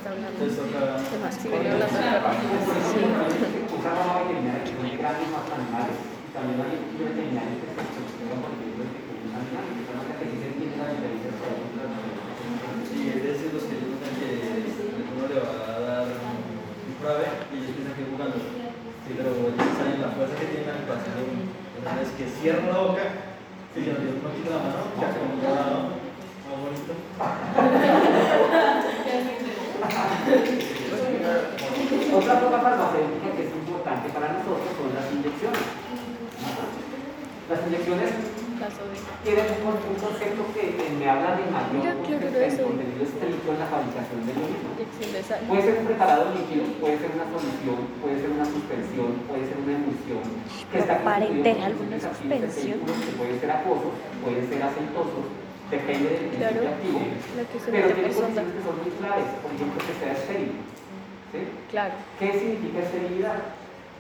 también hay veterinarios que se especializan por ejemplo en pequeños animales, que son que dicen es la. Sí, decir, los que piensan que uno le va a dar un frave y ellos piensan que es jugando. Sí, pero ellos saben la fuerza que tienen al pasar. Una vez que cierran la boca, Otra cosa farmacéutica que es importante para nosotros son las inyecciones. Las inyecciones Tienen un, con- un concepto que me habla de mayor contenido estricto en la fabricación del sal. Puede ser un preparado líquido, puede ser una solución, puede ser una suspensión, puede ser una emulsión. que está por alguna suspensión. Que pueden ser acuosos, pueden ser aceitosos, depende del Claro, principio activo. Pero tiene condiciones que son muy claves, por ejemplo, que sea estéril. ¿sí? Claro, ¿Qué significa esterilidad?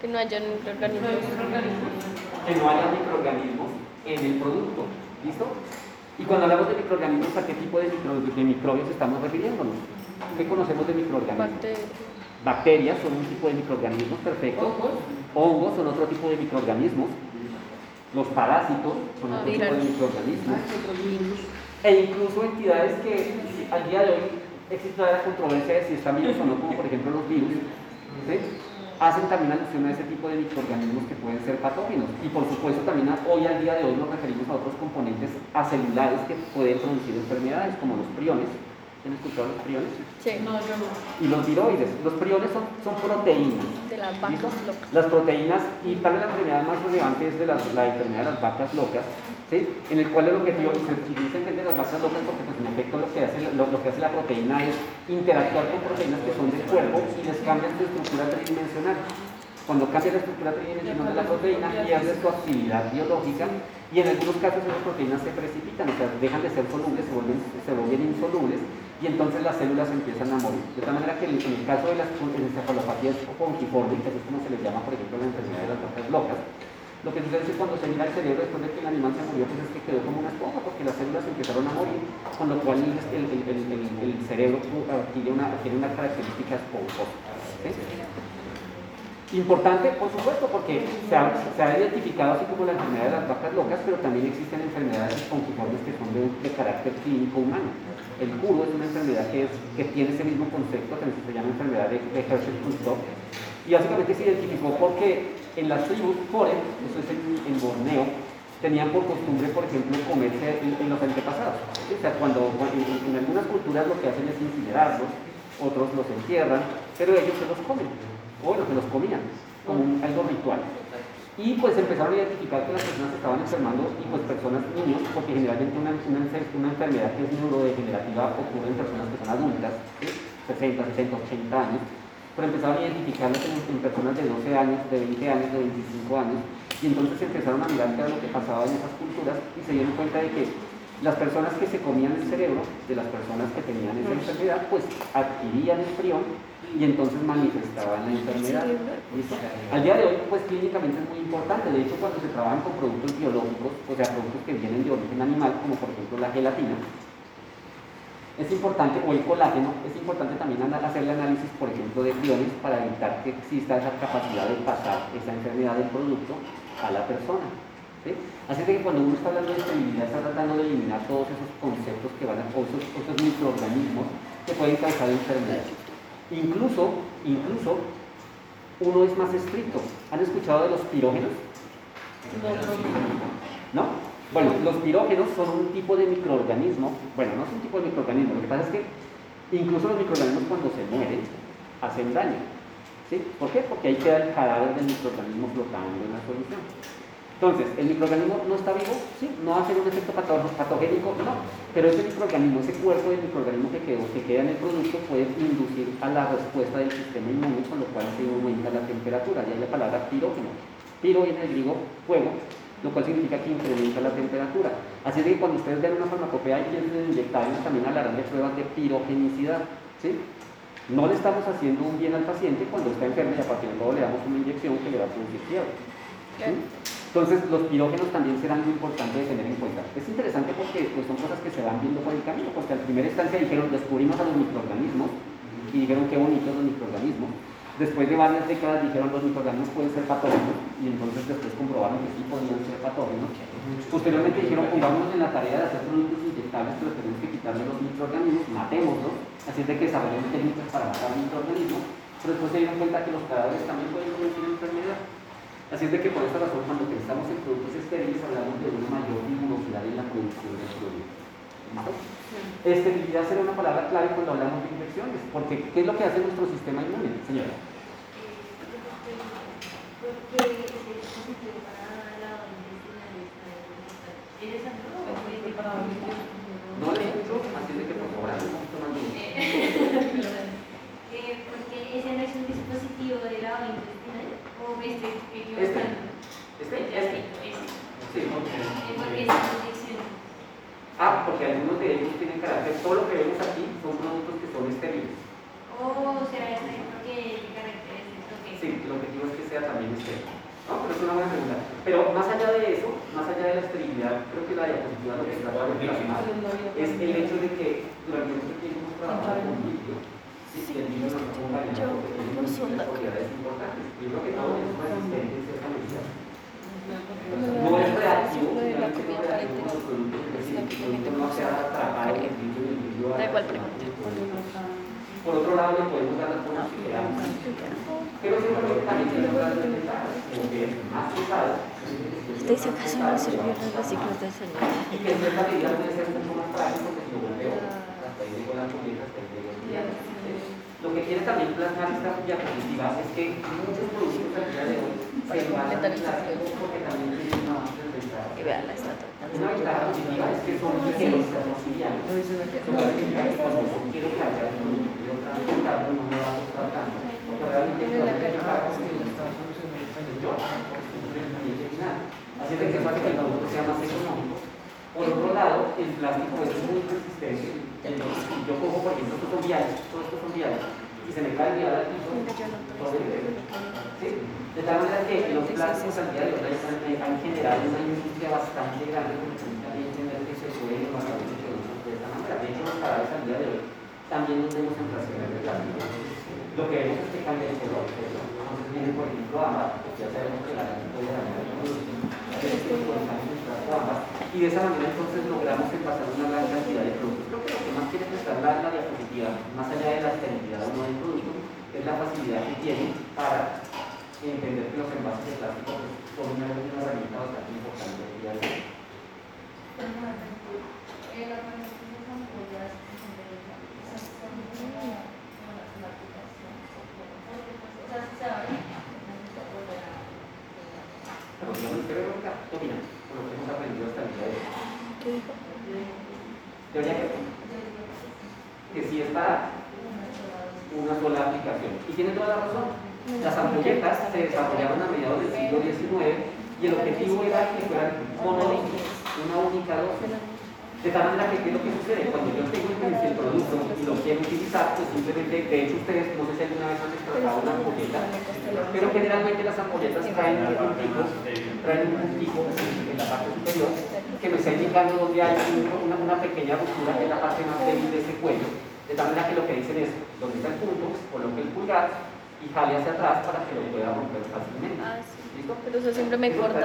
que no haya microorganismos. que no haya microorganismos en el producto. ¿Listo? Y cuando hablamos de microorganismos, ¿a qué tipo de, micro- de microbios estamos refiriéndonos? ¿Qué conocemos de microorganismos? Bacterias. Bacterias son un tipo de microorganismos perfecto. Hongos son otro tipo de microorganismos. Los parásitos son Ah, otro tipo de microorganismos. E incluso entidades que al día de hoy existe la controversia de si están vivos o no, como por ejemplo los virus, ¿sí? Hacen también alusión a ese tipo de microorganismos que pueden ser patógenos. Y por supuesto también a- hoy al día de hoy nos referimos a otros componentes acelulares que pueden producir enfermedades, como los priones. ¿Han escuchado los priones? Sí, No, yo no. Y los viroides. Los priones son, son proteínas. de las vacas locas. Las proteínas, y tal vez la enfermedad más relevante es de las- la enfermedad de las vacas locas, en el cual el objetivo, y dicen que las vacas locas porque pues, en efecto lo que, hace, lo, que hace la proteína es interactuar con proteínas que son del cuerpo y les cambian su estructura tridimensional. Cuando cambia la estructura tridimensional de la proteína, pierde su actividad biológica y en algunos casos esas proteínas se precipitan, o sea, dejan de ser solubles, se vuelven, insolubles y entonces las células empiezan a morir. De tal manera que en el caso de las encefalopatías pongiformes, que es como se les llama, por ejemplo, la enfermedad de las vacas locas, lo que sucede es que cuando se mira el cerebro después de que el animal se murió, pues es que quedó como una esponja, porque las células empezaron a morir, con lo cual el, cerebro adquiere una, adquiere una característica esponjosa. Importante, por supuesto, porque se ha, identificado así como la enfermedad de las vacas locas, pero también existen enfermedades espongiformes que son de, carácter clínico humano. El curo es una enfermedad que, tiene ese mismo concepto, que se llama enfermedad de, de Hershey-Kunsthoff, y básicamente se identificó porque en las tribus Kore, eso es en, Borneo, tenían por costumbre, por ejemplo, comerse en, los antepasados. O sea, cuando en, algunas culturas lo que hacen es incinerarlos, otros los entierran, pero ellos se los comen, o bueno, se los comían, como algo ritual. Y pues empezaron a identificar que las personas estaban enfermando, y pues personas, niños, porque generalmente una enfermedad que es neurodegenerativa ocurre en personas que son adultas, ¿sí? 60, 60, 80 años, pero empezaron a identificarlas en, en personas de 12 años, de 20 años, de 25 años, y entonces empezaron a mirar qué era lo que pasaba en esas culturas y se dieron cuenta de que las personas que se comían el cerebro de las personas que tenían esa enfermedad, pues adquirían el prión y entonces manifestaban la enfermedad. Al día de hoy, pues clínicamente es muy importante. De hecho, cuando se trabajan con productos biológicos, o sea, productos que vienen de origen animal, como por ejemplo la gelatina, es importante, o el colágeno, es importante también hacer el análisis, por ejemplo, de priones para evitar que exista esa capacidad de pasar esa enfermedad del producto a la persona. ¿sí? Así que cuando uno está hablando de esterilidad, está tratando de eliminar todos esos conceptos que van a, o esos, microorganismos que pueden causar enfermedad. Incluso, incluso, uno es más estricto. ¿Han escuchado de los pirógenos? ¿No? Bueno, los pirógenos son un tipo de microorganismo, bueno, no es un tipo de microorganismo, lo que pasa es que incluso los microorganismos cuando se mueren hacen daño. ¿Sí? ¿Por qué? Porque ahí queda el cadáver del microorganismo flotando en la solución. Entonces, ¿el microorganismo no está vivo? Sí, no hace un efecto pato- patogénico, no. Pero ese microorganismo, ese cuerpo del microorganismo que, quedó, que queda en el producto puede inducir a la respuesta del sistema inmune, con lo cual se aumenta la temperatura. Y hay la palabra pirógeno. Piro viene del griego fuego, lo cual significa que incrementa la temperatura. Así es que cuando ustedes ven una farmacopea y piensen en inyectarles, también hablarán de pruebas de pirogenicidad. ¿sí? No le estamos haciendo un bien al paciente cuando está enfermo y a partir de luego le damos una inyección que le va a producir fiebre. ¿sí? Entonces, los pirógenos también serán muy importantes de tener en cuenta. Es interesante porque pues, son cosas que se van viendo por el camino, porque al primera instancia dijeron, descubrimos a los microorganismos, y dijeron qué bonitos los microorganismos. Después de varias décadas dijeron los microorganismos pueden ser patógenos, y entonces después comprobaron que sí podían ser patógenos. Posteriormente dijeron, pongámonos en la tarea de hacer productos inyectables, pero tenemos que quitarle los microorganismos, matémoslos, así es de que desarrollemos técnicas para matar microorganismos, pero después se dieron cuenta que los cadáveres también pueden producir enfermedad. Así es de que por esta razón, cuando pensamos en productos estériles, hablamos de una mayor rigurosidad en la producción del producto. Esterilidad será una palabra clave cuando hablamos de infecciones, porque ¿qué es lo que hace nuestro sistema inmune, señora? No le escucho, así de que por favor hable un poquito más porque ese no es un dispositivo de lavado intestinal o este que yo Este. Este, este. Ah, porque algunos de ellos tienen carácter, todo lo que vemos aquí son productos que son estériles. o será porque qué carácter es esto que Sí, el objetivo es que sea también estéril. No, pero es una buena pregunta. Pero más allá de eso, más allá de la esterilidad, creo que la diapositiva lo que trata de plasmar es el hecho de que durante mucho tiempo hemos trabajado con vidrio. Sí, y el vidrio nos en Yo, porque tiene muchas propiedades importantes. Primero que todo, es resistente en cierta medida. No es reactivo, no es no se ha atrapado en el vidrio Da igual, pregunta. Por otro lado, le podemos dar las formas que queramos. Pero siempre también desventajas, como que es más pesado. Hasta si acaso no sirvieron los de. Y que en cierta medida puede ser mucho más frágil porque lo golpeo, hasta ahí llegó la comida, hasta ahí llegó el día. Lo que quiere también plasmar esta diapositiva es que muchos productos amplia desventaja. Y vean la estatua. Una ventaja positiva es que el para producto sea más económico. Por otro lado, el plástico es muy resistente. Entonces, yo cojo, por ejemplo, estos son viales, todos estos son viales, y se me cae el al piso, ¿Sí? De tal manera que los plásticos al día de hoy han han generado una industria bastante grande porque también entender que se puede muchos productos de esta manera. De hecho, los cadáveres al día de hoy también los vemos en frasqueras de plástico. Lo que vemos es que cambia el color. Entonces viene, por ejemplo, ámbar, porque ya sabemos que la lana puede dañar Y de esa manera entonces logramos envasar una gran cantidad de productos. Creo que lo que más quiere prestar la, la diapositiva, más allá de la esterilidad o no del producto, es la facilidad que tiene para entender que los envases de plástico pues, son una, una herramienta bastante importante del día hoy. Pero lo que hemos aprendido hasta el día de hoy. ¿Qué dijo? Teoría que, que sí es para una sola aplicación. Y tiene toda la razón. Las ampolletas se desarrollaron a mediados del siglo XIX y el objetivo era que fueran monolíticas, una única dosis. De tal manera que, ¿qué es lo que sucede? Cuando yo tengo el producto y lo quiero utilizar, pues simplemente, de hecho ustedes, no sé si alguna vez han descargado una ampolleta, pero generalmente las ampolletas traen un puntico, traen un puntico en la parte superior que me está indicando donde hay un- una, pequeña ruptura es la parte más débil de ese cuello. De tal manera que lo que dicen es, donde está el punto, coloque el pulgar y jale hacia atrás para que lo pueda romper fácilmente. Sí. Pero eso siempre me corta.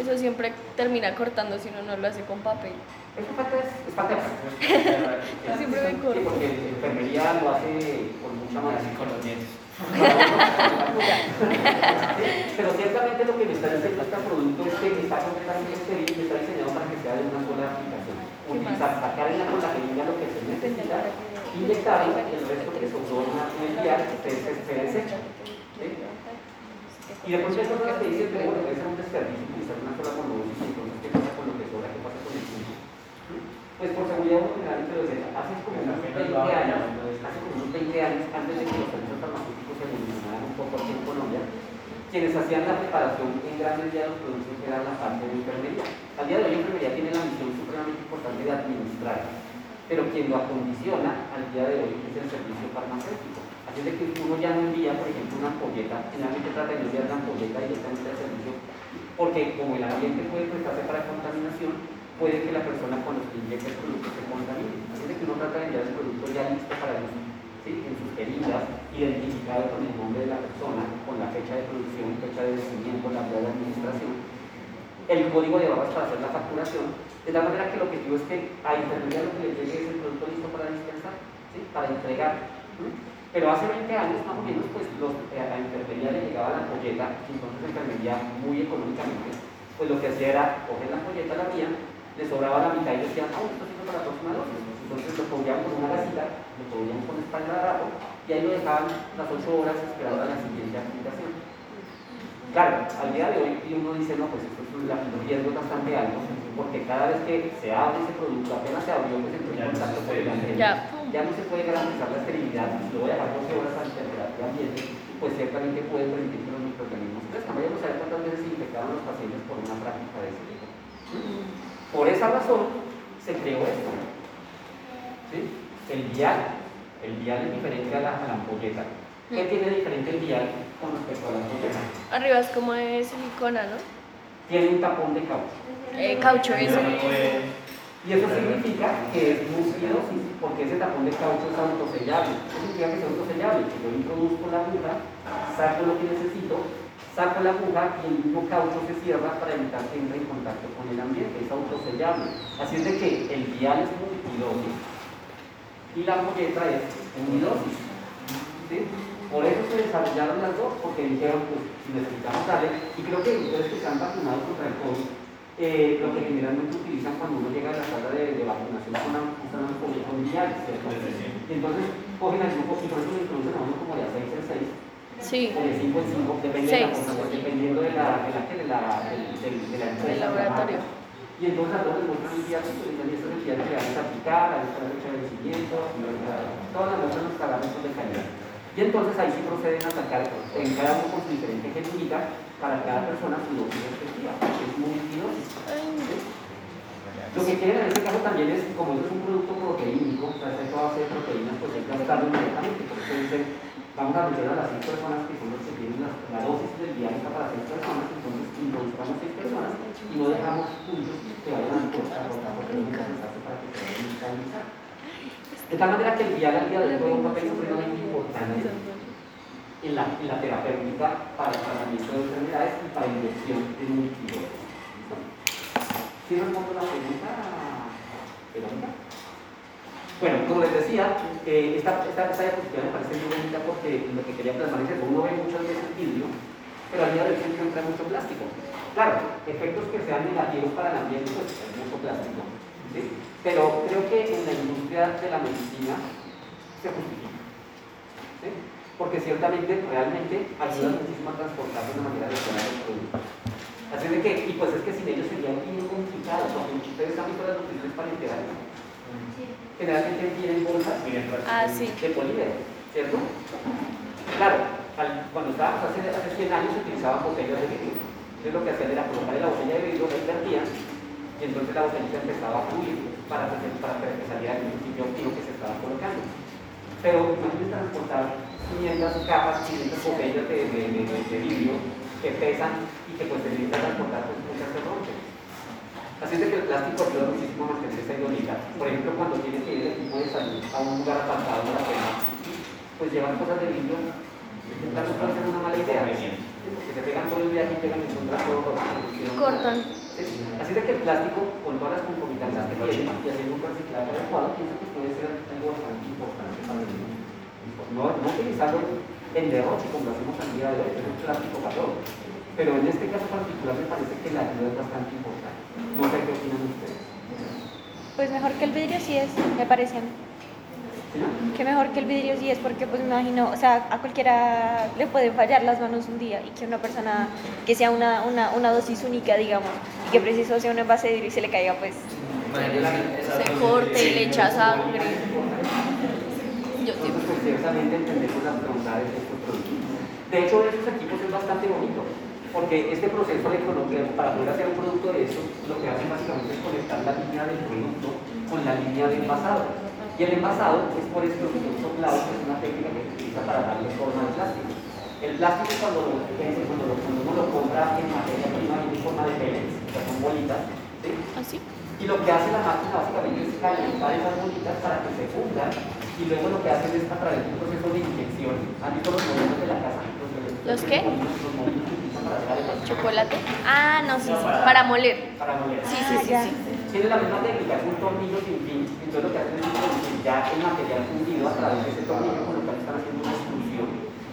Eso siempre termina cortando si uno no lo hace con papel. Eso parte es, es parte. (laughs) Siempre me Sí, corta. porque la enfermería lo hace con mucha más con los dientes. (laughs) Pero ciertamente lo que me está diciendo este producto es que está completamente estéril y está diseñado para que sea de una sola aplicación. Utilizar, sacar en la con la jeringa lo que se necesita, inyectar y el resto que sobró en una se, se desecha. Y de pronto hay cosas que dicen, pero bueno, debe ser un desperdicio utilizar una sola monodosis, entonces ¿qué pasa con lo que sobra? ¿Qué pasa con el punto? Pues por seguridad vamos a general entre los hace como unos 20 años, hace como unos 20 años antes de que los servicios farmacéuticos se evolucionaran un poco aquí en Colombia, quienes hacían la preparación en gran medida de los productos eran la parte de enfermería. Al día de hoy enfermería tiene la misión supremamente importante de administrar, pero quien lo acondiciona al día de hoy es el servicio farmacéutico. Es de que uno ya no envía, por ejemplo, una ampolleta, generalmente trata de enviar una ampolleta directamente al servicio porque como el ambiente puede prestarse para contaminación, puede que la persona cuando se inyecte el producto se contamine. Así es que uno trata de enviar el producto ya listo para uso, en sus heridas, identificado con el nombre de la persona, con la fecha de producción, fecha de vencimiento, la de administración, el código de barras para hacer la facturación, de tal manera que el objetivo es que a intermediar lo que le llegue es el producto listo para dispensar, ¿sí? para entregar. Pero hace 20 años más o menos, pues los, eh, a intermediar le llegaba la polleta, y entonces intermedia muy económicamente, pues lo que hacía era coger la polleta, la mía, le sobraba la mitad y decían, ah, esto sirve para la próxima dosis. Entonces lo cubrían con una gasita, lo cubrían con espaldarato y ahí lo dejaban las 8 horas esperando a la siguiente aplicación. Claro, al día de hoy uno dice, no, pues esto es un riesgo bastante alto, porque cada vez que se abre ese producto, apenas se abrió, pues entró en contacto con el. Ya. Ya no se puede garantizar la esterilidad, si lo voy a dejar 12 horas a temperatura ambiente, pues ciertamente puede permitir que los microorganismos crezcan. Vayamos a ver cuántas veces se infectaron los pacientes por una práctica de ese tipo. Por esa razón se creó esto. ¿Sí? El vial. El vial es diferente a la, a la ampolleta. ¿Qué tiene diferente el vial con respecto a la ampolleta? Arriba es como de silicona, ¿no? Tiene un tapón de caucho. Eh, caucho, eso. Y eso significa que es mucidosis, porque ese tapón de caucho es autosellable. Eso significa que es autosellable, yo introduzco la aguja, saco lo que necesito, saco la aguja y el mismo caucho se cierra para evitar que entre en contacto con el ambiente, es autosellable. Así es de que el vial es multidosis y la ampolleta es unidosis. ¿sí? Por eso se desarrollaron las dos, porque dijeron, pues necesitamos darle, y creo que ustedes que están vacunados contra el COVID, eh, lo que generalmente utilizan cuando uno llega a la sala de, de vacunación son ¿cierto? Y entonces cogen al grupo y por eso lo introducen a uno como de a 6 en 6, Sí. o de 5 en 5, depende de la Seis. cosa, pues, dependiendo de la, de la, de de empresa. Laboratorio. Y entonces a todos les muestran un día, y estas entidades que van a aplicar, a fecha de vencimiento, y todas las muestran los parámetros de calidad. Y entonces ahí sí proceden a sacar en cada uno con su diferente genética para cada persona su dosis es multidosis. Lo que quieren en este caso también es, como esto es un producto proteínico, o sea, está hecho a de proteínas, pues hay que gastarlo inmediatamente. Por eso dicen, vamos a meter a las 6 personas que son los que tienen la, la dosis del día está para 6 personas, entonces introduzcamos 6 personas y no dejamos puntos que vayan a cortar, no necesariamente para que se vayan a. De tal manera que el vial al día de hoy un papel supremamente importante en la, en terapéutica para el tratamiento de enfermedades y para inyección de multidosis. ¿Sí respondo la pregunta? Bueno, como les decía, eh, esta, esta, esta diapositiva me parece muy bonita porque lo que quería plasmar es que uno ve muchas veces vidrio, pero al día de hoy se encuentra mucho plástico. Claro, efectos que sean negativos para el ambiente, pues hay mucho plástico. ¿sí? Pero creo que en la industria de la medicina se justifica. Porque ciertamente, realmente, ayuda muchísimo a transportar de una manera racional el producto. Así de que, y pues es que sin ellos sería muy complicado, porque ustedes saben todas las nutriciones parenterales. Generalmente tienen bolsas Ah, sí. de polímero, ¿cierto? Claro, al- cuando estábamos hace, hace 100 años se utilizaban botellas de vidrio. Entonces lo que hacían era colocar en la botella de vidrio, la invertían, y entonces la botellita empezaba a fluir para, que- para que saliera el principio óptimo que se estaba colocando. Pero imagínense transportar 500 cajas, 500 botellas de, de, de, de- de vidrio que pesan y que pues necesitan transportar pues muchas se rompen. Así es de que el plástico ayuda muchísimo a mantener esa idoneidad. Por ejemplo, cuando tienes que ir el equipo de salud a un lugar apartado de la pena, pues llevar cosas de vidrio, intentar no puede ser una mala idea. Porque se pegan todo el viaje y pegan en contra todo Cortan. Sí. Así es de que el plástico, con todas las concomitantes que tiene, y haciendo un reciclaje adecuado, pienso que puede ser algo bastante importante para el mundo. No, no utilizarlo en derroche como lo hacemos al día de hoy, que es un plástico para todo. Pero en este caso particular me parece que la ayuda es bastante importante. No sé qué opinan ustedes. Pues mejor que el vidrio sí es, me parece a mí. ¿Sí, no? Que mejor que el vidrio sí es porque pues me imagino, o sea, a cualquiera le pueden fallar las manos un día y que una persona que sea una, una, una dosis única, digamos, y que preciso sea un envase de vidrio y se le caiga, pues Se corte y le echa sangre. Yo sí. Entonces, pues, ciertamente entendemos las bondades de estos productos. De hecho, estos equipos es bastante bonito, porque este proceso electronómico, para poder hacer un producto de eso, lo que hacen básicamente es conectar la línea del producto con la línea de envasado. Y el envasado es por eso que un soplado, que es una técnica que se utiliza para darle forma al plástico. El plástico cuando, lo- cuando, uno lo compra en materia prima viene con bolitas, ¿sí? ¿Así? Y lo que hace la máquina básicamente es calentar esas bolitas para que se fundan y luego lo que hacen es a través de un proceso de inyección. ¿Han visto los modelos de la casa? ¿Los qué? Los molinos que utilizan para hacer arepas. ¿Chocolate? Ah, no, sí, sí. Para moler. Para moler. Sí, sí, sí, sí. Tiene la misma técnica, es un tornillo sin fin. Entonces lo que hacen es ya el material fundido a través de ese tornillo con lo cual están haciendo una extrusión.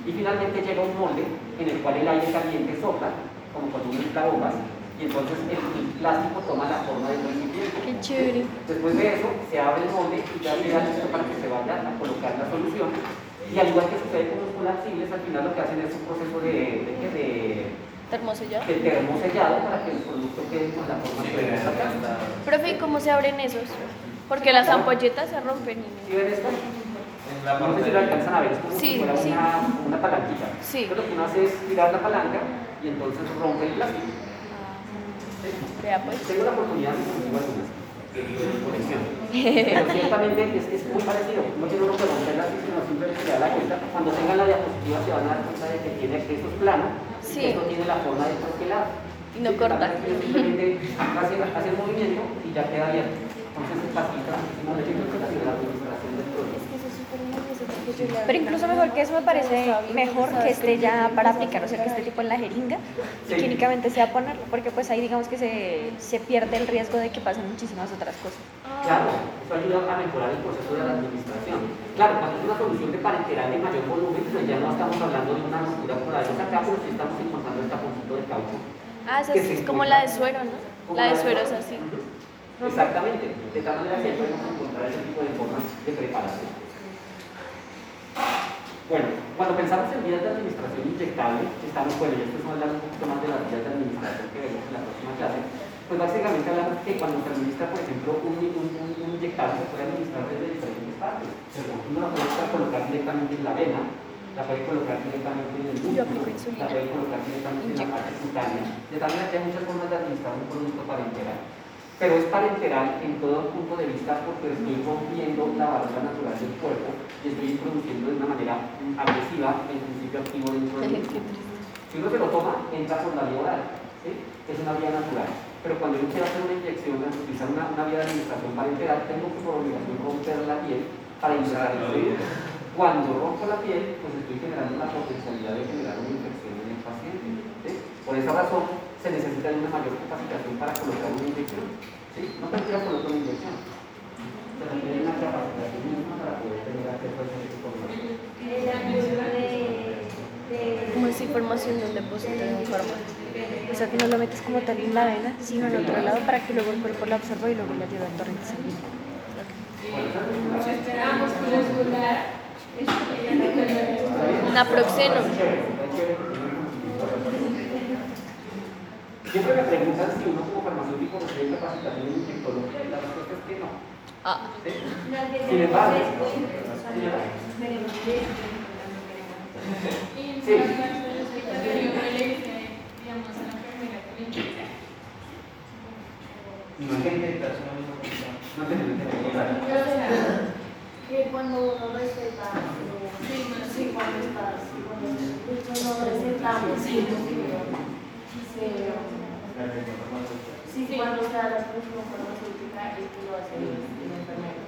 Y finalmente llega un molde en el cual el aire caliente sopla, como cuando uno infla bombas, y entonces el, el plástico toma la forma del recipiente. Qué chévere. Después de eso, se abre el molde y ya queda listo para que se vaya a colocar la solución. Y al igual que sucede con los colapsibles, al final lo que hacen es un proceso de, de, de, de, ¿Termosellado? de termosellado para que el producto quede con la forma que debe sacar. Profe, ¿y cómo se abren esos? Porque las ampolletas se rompen. y- ¿Sí ven esto? En la No sé si lo alcanzan a ver, es como Sí, si fuera sí. una, una palanquita. Sí. Entonces lo que uno hace es tirar la palanca y entonces rompe el plástico. Pues. Tengo la oportunidad de. Pero ciertamente es, es muy parecido. No tiene uno que romperlas, sino simplemente se da la cuenta. Cuando tengan la diapositiva se van a dar cuenta de que tiene esto es plano, Sí. y esto tiene la forma de troquelado. Y no corta. Simplemente hace, hace el movimiento y ya queda abierto. Entonces facilita muchísimo la administración. Pero incluso mejor que eso me parece mejor que esté ya para aplicar, o sea, que esté tipo en la jeringa y Sí. únicamente sea ponerlo, porque pues ahí digamos que se, se pierde el riesgo de que pasen muchísimas otras cosas. Claro, eso ayuda a mejorar el proceso de la administración. Claro, cuando es una solución de parenteral de mayor volumen, pues ya no estamos hablando de una ruptura por ahí acá, pero sí estamos encontrando el taponcito de caucho. Ah, esa Que sí se es como encuentra- la de suero, ¿no? La de suero es así. Exactamente. De tal manera que podemos encontrar ese tipo de formas de preparación. Bueno, cuando pensamos en vías de administración inyectable, estamos, bueno, y esto es hablar un poquito más de las vías de administración que veremos en la próxima clase, pues básicamente hablamos que cuando se administra, por ejemplo, un, un, un, un inyectable se puede administrar desde diferentes partes. Uno la puede colocar directamente en la vena, la puede colocar directamente en el músculo, la puede colocar directamente en la parte cutánea. De tal manera que hay muchas formas de administrar un producto parenteral. Pero es parenteral en todo punto de vista porque estoy rompiendo la barrera natural del cuerpo y estoy introduciendo de una manera agresiva el principio activo dentro del músculo. Si uno se lo toma, entra por la vía oral, ¿sí? es una vía natural. Pero cuando yo quiero hacer una inyección, utilizar una, una vía de administración parenteral, tengo que por obligación romper la piel para ingresar el fluido. Cuando rompo la piel, pues estoy generando la potencialidad de generar una infección en el paciente. ¿sí? Por esa razón, se necesita una mayor capacitación para colocar una inyección. ¿sí? No cualquiera coloca una inyección. Se requiere una capacitación misma para poder tener acceso a ese tipo de. Como esa información de un depósito de un fármaco. O sea, que no lo metes como tal en la vena, sino en otro lado para que luego el cuerpo lo absorba y luego le ayude al torrente sanguíneo. Naproxeno. Siempre me preguntan si uno como farmacéutico requiere capacitación en y la respuesta es que no. Ah, ¿sí? Sin embargo, sí, no (laughs) entendí, no entendí, no. Que cuando uno receta, sí, sí, cuando estás, cuando recetamos, sí, sí, sí, cuando se da la expresión farmacéutica, es que lo hace el enfermero.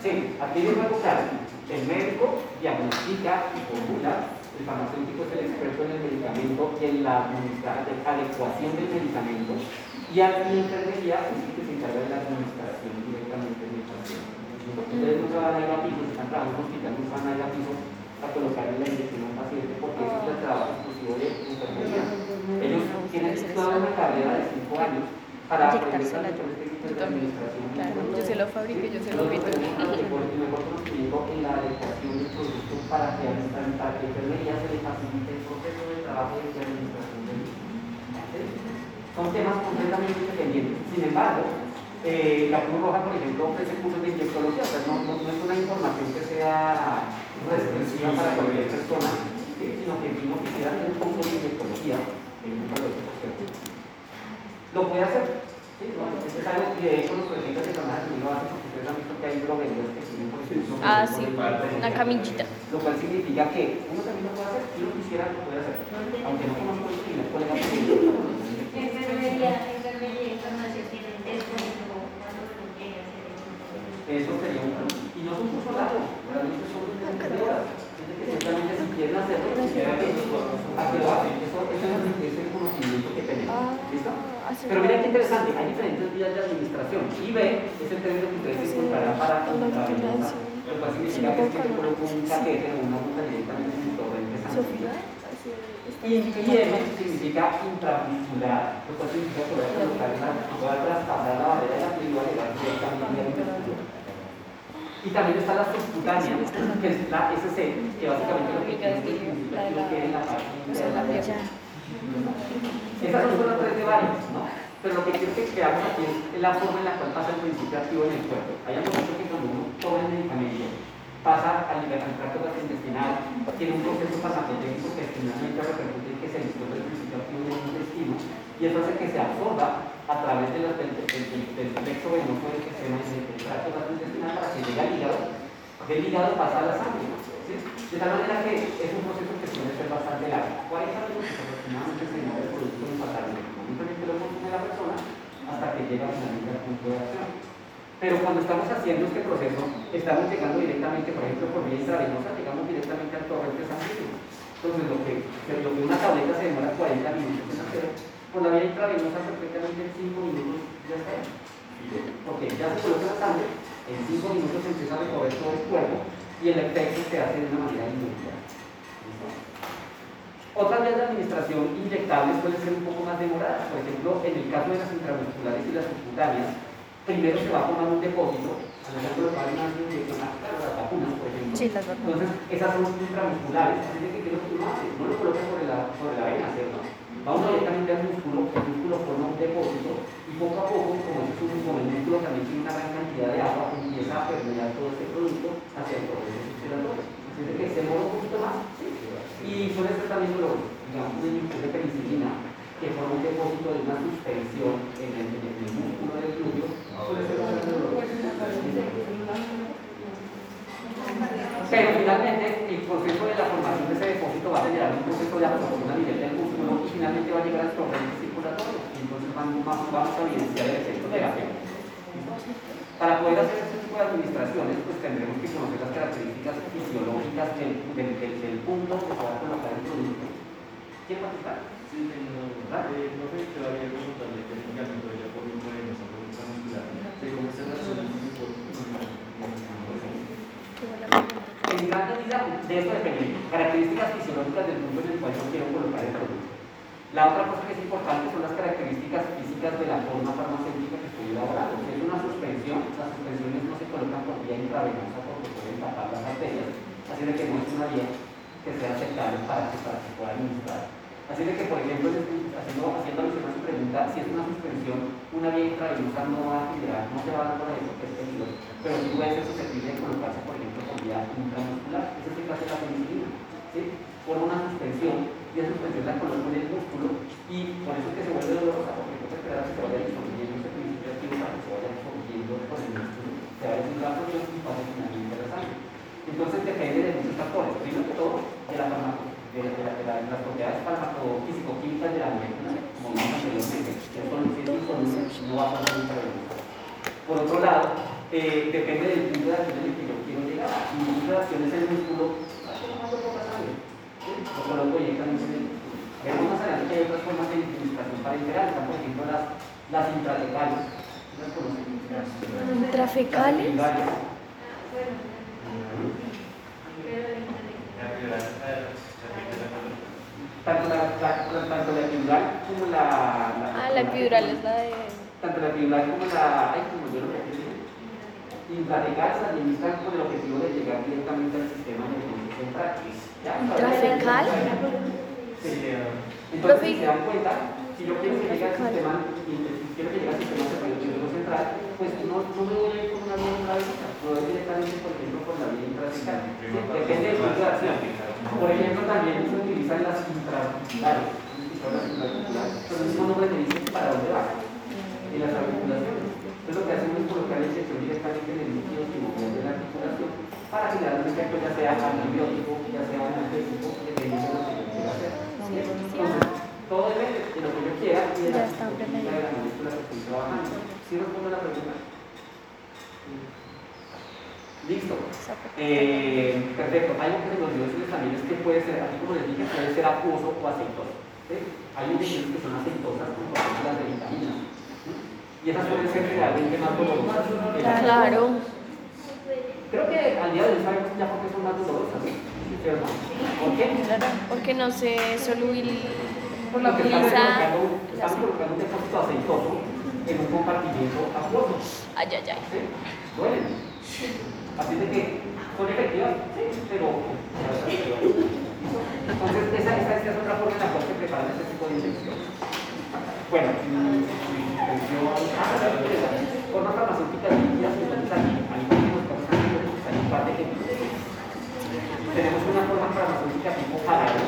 Sí, aquí de nuevo claro, el médico diagnostica y formula, el farmacéutico es el experto en el medicamento y en la adecuación del medicamento, y aquí en enfermería es el que se encarga de la administración directamente del paciente. Ustedes no se van a ir a piso, si están trabajando en un hospital, no se van a ir a piso a colocarle la inyección a un paciente porque ese es el trabajo exclusivo de enfermería. Ellos tienen toda una carrera de 5 años para aprender las diferentes técnicas de administración. claro. Yo se lo fabrico y yo se lo tenemos el mejor conocimiento en la adecuación del producto para que a esta para que a enfermería se le facilite el proceso de trabajo y de administración del mismo. Son temas completamente independientes. Sin embargo, eh, la Cruz Roja, por ejemplo, ofrece cursos de inyectología, o sea, no, no- no es una información que sea restrictiva para cualquier persona, sino que si uno quisiera hacer un curso de inyectología, lo lo puede hacer. es algo que de hecho los colegios de farmacia también lo hacen porque ustedes han visto que hay que tienen por ejemplo Ah, sí, una camillita. Lo cual significa que uno también lo puede hacer, si uno quisiera lo puede hacer. Aunque no conozco el primer colega que lo Enfermería, enfermería y farmacia tienen descuento cuando uno quiere hacer eso. Sería un Y no es un curso largo, realmente son de horas. Gente que simplemente si quieren hacerlo, a que lo. Eso, es el conocimiento que tenemos. ¿Listo? Pero mira qué interesante, hay diferentes vías de administración. IB es el término que ustedes encontrarán para intravenosa, lo cual significa que es que te coloco un catéter o una aguja directamente en el sanguíneo. Y IM significa intramuscular, lo cual significa poder colocar la poder traspasar la barrera de la piel y va a llegar directamente al. Y también está la subcutánea, que es la SC, que básicamente lo que tiene es activo que es en la parte de la piel. Esas son solo tres de varios, ¿no? Pero lo que quiero que veamos aquí es la forma en la cual pasa el principio activo en el cuerpo. Hayamos dicho que cuando uno toma el medicamento, pasa al tracto gastrointestinal, tiene un proceso farmacotécnico que finalmente repercute en que se disuelve el principio activo en el intestino y eso hace que se absorba a través del, del, del, del plexo venoso del sistema del tracto gastrointestinal para que llegue al hígado, del hígado pasa a la sangre. De tal manera que es un proceso que suele ser bastante largo. 40 minutos aproximadamente se demora el producto en el momento en el que lo consume la persona hasta que llega finalmente al punto de acción. Pero cuando estamos haciendo este proceso, estamos llegando directamente, por ejemplo, por vía intravenosa, llegamos directamente al torrente sanguíneo. Entonces, lo que, lo que una tableta se demora 40 minutos en hacer, por la vía intravenosa perfectamente en 5 minutos ya está. Porque ya se coloca la sangre, en 5 minutos se empieza a recorrer todo el cuerpo y el efecto se hace de una manera inmediata. Otras vías de administración inyectables pueden ser un poco más demoradas. Por ejemplo, en el caso de las intramusculares y las subcutáneas, primero se va a formar un depósito, a lo mejor lo una inyección las vacunas, por ejemplo. Sí, las vacunas. Entonces, esas son intramusculares. Así que, ¿qué es lo que uno hace? No lo coloca sobre la, sobre la vena, ¿cierto? Va uno directamente al músculo, el músculo forma un depósito y poco a poco, como, es un, como el músculo también tiene una gran cantidad de agua, empieza a permear todo este producto hacia el proceso circulatorio. Así que se demora un poquito más. ¿sí? Y suele ser también lo, digamos, de penicilina que forma un depósito de una suspensión en el, en el músculo del glúteo. Suele ser bastante doloroso. Pero finalmente el proceso de la formación de ese depósito va a generar un proceso de absorción a nivel del músculo y finalmente va a llegar al torrente circulatorio. Y entonces vamos, vamos a evidenciar el efecto terapéutico. Para poder hacer este tipo de administraciones, pues tendremos que conocer las características fisiológicas del, del, del, del punto que se va a colocar el producto. ¿Quién va a estar? Sí, tengo. Eh, no sé, te daría preguntarle técnicamente, ya por un pregunta muscular, de cómo se relaciona el En gran medida, de esto depende. Características fisiológicas del punto en el cual yo quiero colocar el producto. La otra cosa que es importante son las características físicas de la forma farmacéutica que estoy elaborando. Si es una suspensión, las suspensiones no se colocan por vía intravenosa porque pueden tapar las arterias, así de que no es una vía que sea aceptable para que, para que pueda administrar. Así de que, por ejemplo, haciendo, haciendo a su pregunta, si es una suspensión, una vía intravenosa no va a generar, no se va a dar por ahí porque es peligroso, pero sí puede ser susceptible de colocarse, por ejemplo, por vía intramuscular. Ese es el caso de la penicilina. ¿sí? Por una suspensión, y esa suspensión la coloco en el músculo, y por eso es que se vuelve dolorosa, porque no se espera que se vaya disolviendo ese principio activo para que se vaya disolviendo por el músculo, se vaya haciendo la presión y pase finalmente a la sangre. Entonces depende de muchos factores. Primero que todo, de la de, de, de, de, las propiedades farmacofísico-químicas de la molécula, como vimos anteriormente. Es un no va a pasar nunca Por otro lado, eh, depende del punto de acción en el que yo quiero llegar. Si mi punto de acción es el músculo, tomando poca sangre. Lo coloco directamente en el músculo. Veremos más adelante que hay otras formas de administración parenteral, están por ejemplo las, las intrafecales. ¿Las conocen? ¿Intrafecales? Tanto la, la, tanto la epidural como la, la Ah, la epidural es la de... tanto la epidural como la ay como yo lo intratecal se administran con el objetivo de llegar directamente al sistema nervioso central. ¿Ya? ¿Intrafecal? Sí. entonces si se dan cuenta si yo quiero que llegue al sistema si quiero que llegue al sistema nervioso central pues no, no me voy a ir por una vía intravenosa lo voy directamente por ejemplo por la vía intratecal depende de acción por ejemplo también se utilizan las intraarticulares pero el mismo nombre dice para dónde va. En las articulaciones. Entonces lo que hacemos es colocar la inyección directamente en el líquido timoral de la articulación para generar un efecto ya sea antibiótico, ya sea analgésico, dependiendo de lo que yo quiera hacer. Entonces, todo depende de lo que yo quiera y de la ¿Sí respondo la pregunta? Listo. Eh, perfecto. Nos dio decirles también es que puede ser, así como les dije, puede ser acuoso o aceitoso. ¿sí? Hay ingredientes que son aceitosas, como por ejemplo las de vitaminas. ¿sí? Y esas pueden ser generalmente más dolorosas. Claro. Creo que al día de hoy sabemos ya por qué son más dolorosas. ¿cierto? ¿Por qué? Claro, porque no se solubiliza. Porque estamos colocando, estamos colocando un depósito aceitoso en un compartimiento acuoso. Ay, ay, ay. ¿sí? Duelen. Así de que son efectivas, sí, pero. Entonces, esa, esa, esa es otra forma en la cual se preparan este tipo de infección. Bueno, empresa. Formas farmacéuticas líquidas, aquí, ahí tenemos cosas antibióticas, hay un par de ejemplos. Tenemos una forma farmacéutica tipo jarabe.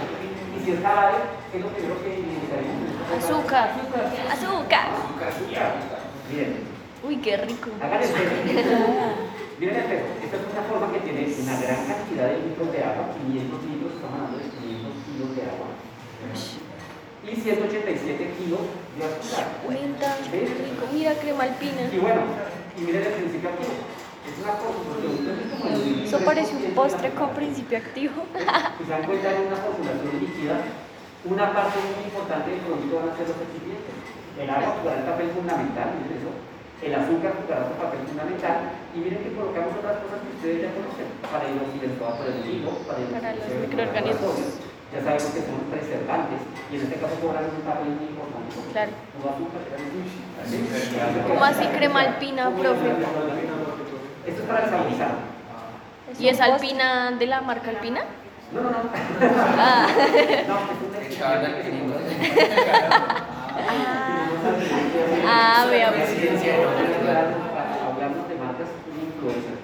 Y si es jarabe, ¿qué es lo primero que necesitaremos? Azúcar. Azúcar. Azúcar. Bien. Uy, qué rico. Hagan el. (laughs) Miren el. Esta es una forma que tiene una gran cantidad de litros de agua, 500 litros, estamos hablando de 500 kilos de agua. Y 187 kilos de azúcar. Mira, crema alpina. Y bueno, y miren el principio activo. Es una como el- Eso parece un postre con principio activo. Si se dan cuenta en una formulación líquida, una parte muy importante del producto van a ser los excipientes. El agua jugará un papel fundamental, miren eso. El azúcar jugará un papel fundamental. Y miren que colocamos otras cosas que ustedes ya conocen. Para el oxidentado por el hilo, para, el Para los microorganismos. Ya sabemos que son preservantes. Y en este caso cobran un papel muy importante. Claro. Puro azúcar, ¿sí? ¿Cómo así crema alpina, profe? Esto es para el saborizado. ¿Y es alpina de la marca alpina? No, no, no. Ah. (laughs) No, es un (laughs) (laughs) Ah, vea, pues. Hablamos de marcas (laughs) influencers.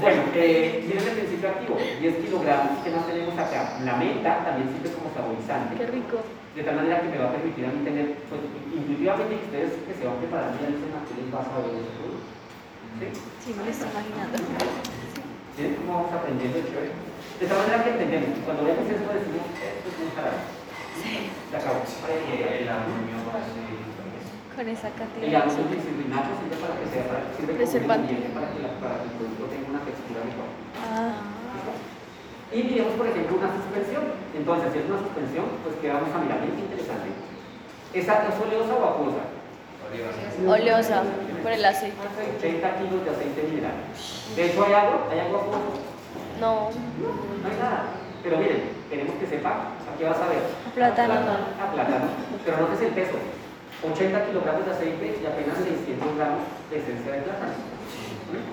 Bueno, eh, miren el principio activo, 10 kilogramos, ¿qué más tenemos acá? La menta también sirve como saborizante, Qué rico. de tal manera que me va a permitir a mí tener, pues, intuitivamente que ustedes que se van preparando ya dicen a qué les va a saber ese producto. ¿Sí? Sí, me lo estoy imaginando. ¿Miren cómo vamos aprendiendo el? De tal manera que entendemos, cuando vemos esto decimos, esto es un jarabe. Se acabó. Con esa El cantidad. ácido glicirrinato sirve para que sea, para, sirve como Preservante. para que, la- para que el producto tenga una textura mejor. Ah, Y miremos, por ejemplo, una suspensión. Entonces, si es una suspensión, pues que vamos a mirar, bien interesante. ¿Esa es oleosa o acuosa? oleosa por el aceite. 80 kilos de aceite mineral. De hecho, ¿hay agua? ¿Hay agua acuosa? No, No hay nada. Pero miren, queremos que sepa, ¿a qué vas a ver? plátano. A plátano. Pero no es el peso. 80 kilogramos de aceite y apenas 600 gramos de esencia de plátano.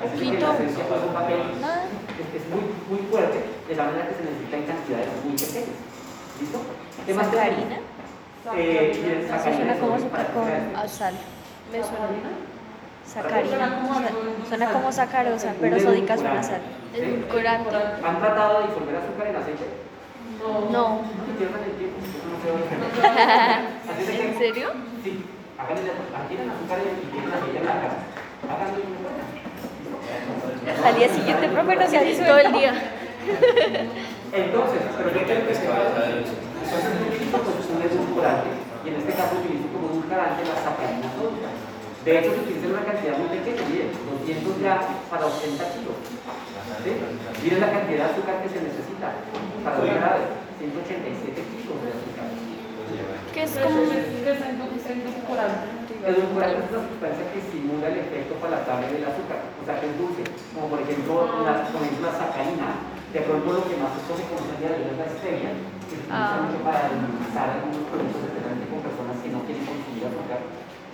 Así que la esencia juega un papel es, muy, muy fuerte, de la manera que se necesita en cantidades muy pequeñas. ¿Listo? ¿Qué más? Sacarina. Eh, sacarina con sal. Sacarina. como Suena como sacarosa, pero Un sódica suena a sal. Edulcorante. ¿Han tratado de disolver azúcar en aceite? No. Va a (laughs) ¿En serio? Sí, háganle, tienen azúcar y tienen aceite en la casa. Al día siguiente, profe, no se ha disuelto todo el día. Entonces, pero yo quiero que se Entonces yo utilizo pues, un edulcorante y en este caso utilizo como edulcorante la sacarina sódica. De hecho, se utiliza en una cantidad muy pequeña, miren, 200 gramos para 80 kilos. ¿Sí? Miren la cantidad de azúcar que se necesita para un grave, 187 kilos de azúcar. Que es ¿Qué como. es edulcorante? Es una sustancia que estimula el efecto palatable del azúcar, o sea que es dulce, como por ejemplo la, por ejemplo, la sacarina, de pronto lo que más se el de hoy es la stevia, que se utiliza Ah. mucho para endulzar algunos productos, especialmente con personas que no quieren consumir azúcar,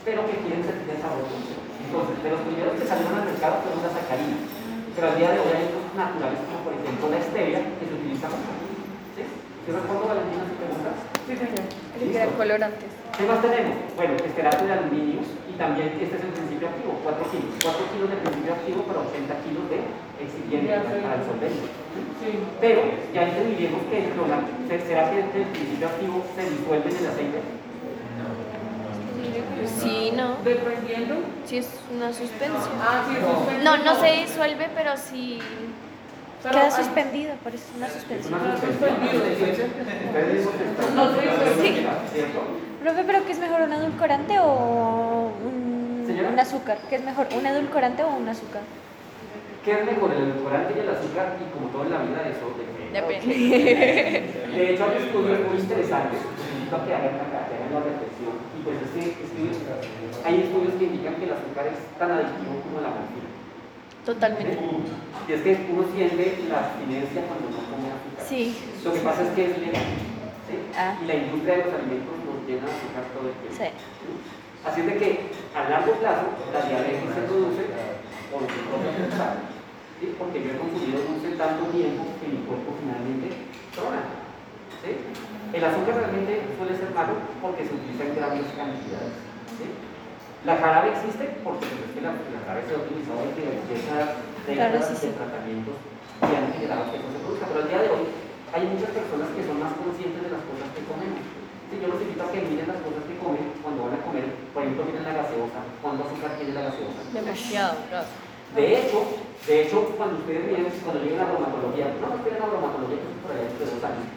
pero que quieren sentir el sabor dulce. Entonces, de los primeros que salieron al mercado fueron la sacarina, pero al día de hoy hay otros naturales como por ejemplo la stevia, que se utiliza mucho. ¿Sí? ¿Sí respondo, Valentina, a su pregunta? Sí, señor. Colorantes. ¿Qué más tenemos? Bueno, esterato de aluminio y también este es el principio activo, 4 kilos. 4 kilos de principio activo para 80 kilos de excipiente para el solvente. Sí. Pero ya entendiremos que el clona- ¿se- ¿será que el principio activo se disuelve en el aceite? Sí, no. Dependiendo. Sí, es una suspensión. Ah, sí, suspenso. No, no se disuelve, pero sí. Pero Queda hay- suspendido, por eso es una Es suspensión. una suspensión. No. Profe, ¿pero qué es mejor, un edulcorante o un azúcar. ¿Qué es mejor, un edulcorante o un azúcar? ¿Qué es mejor, el edulcorante y el azúcar? Y como todo en la vida, eso depende. Depende. De hecho, hay estudios muy interesantes, invito a que hagan, a que hagan la reflexión, pues este estudio, hay estudios que indican que el azúcar es tan adictivo como la morfina. Totalmente. Y es que uno siente la abstinencia cuando no come azúcar. Sí. Lo que pasa es que es legal. ¿sí? Ah. Y la industria de los alimentos nos llena de azúcar todo el tiempo. Sí. Así es de que a largo plazo la diabetes se produce por su propia culpa. ¿sí? Porque yo he consumido dulce tanto tiempo que mi cuerpo finalmente trona. ¿sí? El azúcar realmente suele ser malo porque se utiliza en grandes cantidades. ¿sí? La jarabe existe porque es que la, la jarabe se ha utilizado décadas sí, sí. de tratamientos que han generado que eso se produzca. Pero al día de hoy hay muchas personas que son más conscientes de las cosas que comemos. Sí, yo los invito a que miren las cosas que comen cuando van a comer. Por ejemplo, miren la gaseosa. ¿Cuánto azúcar tiene la gaseosa? Demasiado. gas. De hecho, de hecho, cuando ustedes miren, cuando lleguen a bromatología, no esperen a bromatología, que es por allá de dos años,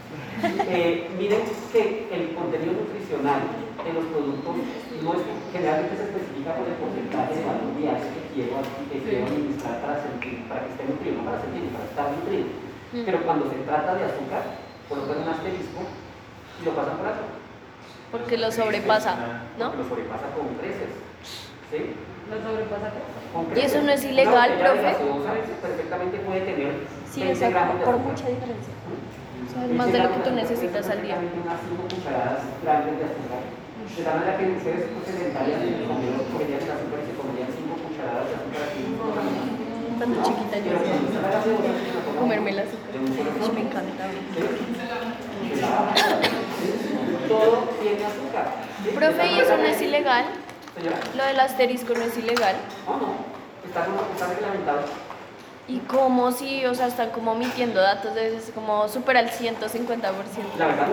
eh, miren que el contenido nutricional de los productos no es generalmente se especifica por el porcentaje de valor diario que quiero, que quiero administrar para, sentir, para que esté nutrido, no para sentir, para estar nutrido. Pero cuando se trata de azúcar, colocan un asterisco y lo pasan por alto. Porque lo sobrepasa, ¿no? Porque lo sobrepasa con creces. ¿Sí? ¿Lo sobrepasa qué? Con ¿Y eso no es ilegal, profe? Perfectamente puede tener Sí, 20 o sea, gramos de por mucha diferencia. O sea, es más de lo que tú necesitas al día. Unas 5 cucharadas grandes de tal manera que ustedes se sentarían en el comedor, comerían el azúcar y se comerían 5 cucharadas de azúcar así. Cuando chiquita yo la la comerme el azúcar. me encanta. Todo tiene azúcar. Profe, ¿y eso no es ilegal? Señora, Lo del asterisco no es ilegal. no, no. Está, como- está reglamentado. ¿Y cómo si, o sea, están como omitiendo datos de es como supera el 150%? La verdad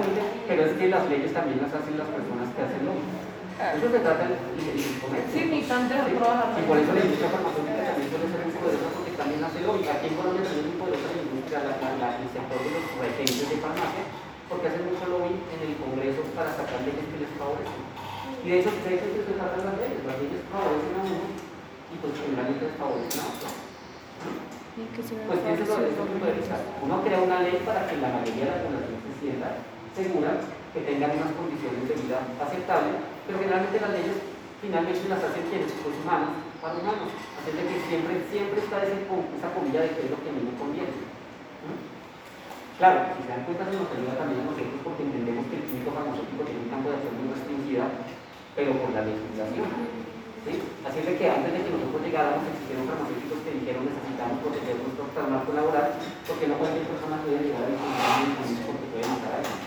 pero es que las leyes también las hacen las personas que hacen lo Eso se trata de de comercio. Sí, ni tanto de trabajar. Y por eso la industria farmacéutica también suele ser poderosa porque también hace lobby. Aquí en Colombia también es muy poderosa la industria, la, la, la- el sector de los regentes de farmacia, porque hacen mucho lobby en el Congreso para sacar leyes que les favorecen. Y de hecho, ustedes que se tratan las leyes, las leyes favorecen a uno y pues generalmente favorecen a otro. Pues lo piensen favorece. sobre eso puede estar. Uno crea una ley para que la mayoría de la población se sienta segura, que tengan unas condiciones de vida aceptables, pero generalmente las leyes finalmente las hacen quienes, los humanos, para humanos. De que siempre, siempre está ese, esa comilla de qué es lo que a mí me conviene. ¿Mm? Claro, si se dan cuenta, eso nos ayuda también a nosotros porque entendemos que el químico farmacéutico tiene un campo de acción muy restringida, pero por la legislación. ¿sí? Así es de que antes de que nosotros llegáramos existieron farmacéuticos que dijeron necesitamos proteger nuestro marco laboral porque no cualquier persona puede llegar a medicamento porque puede matar a alguien.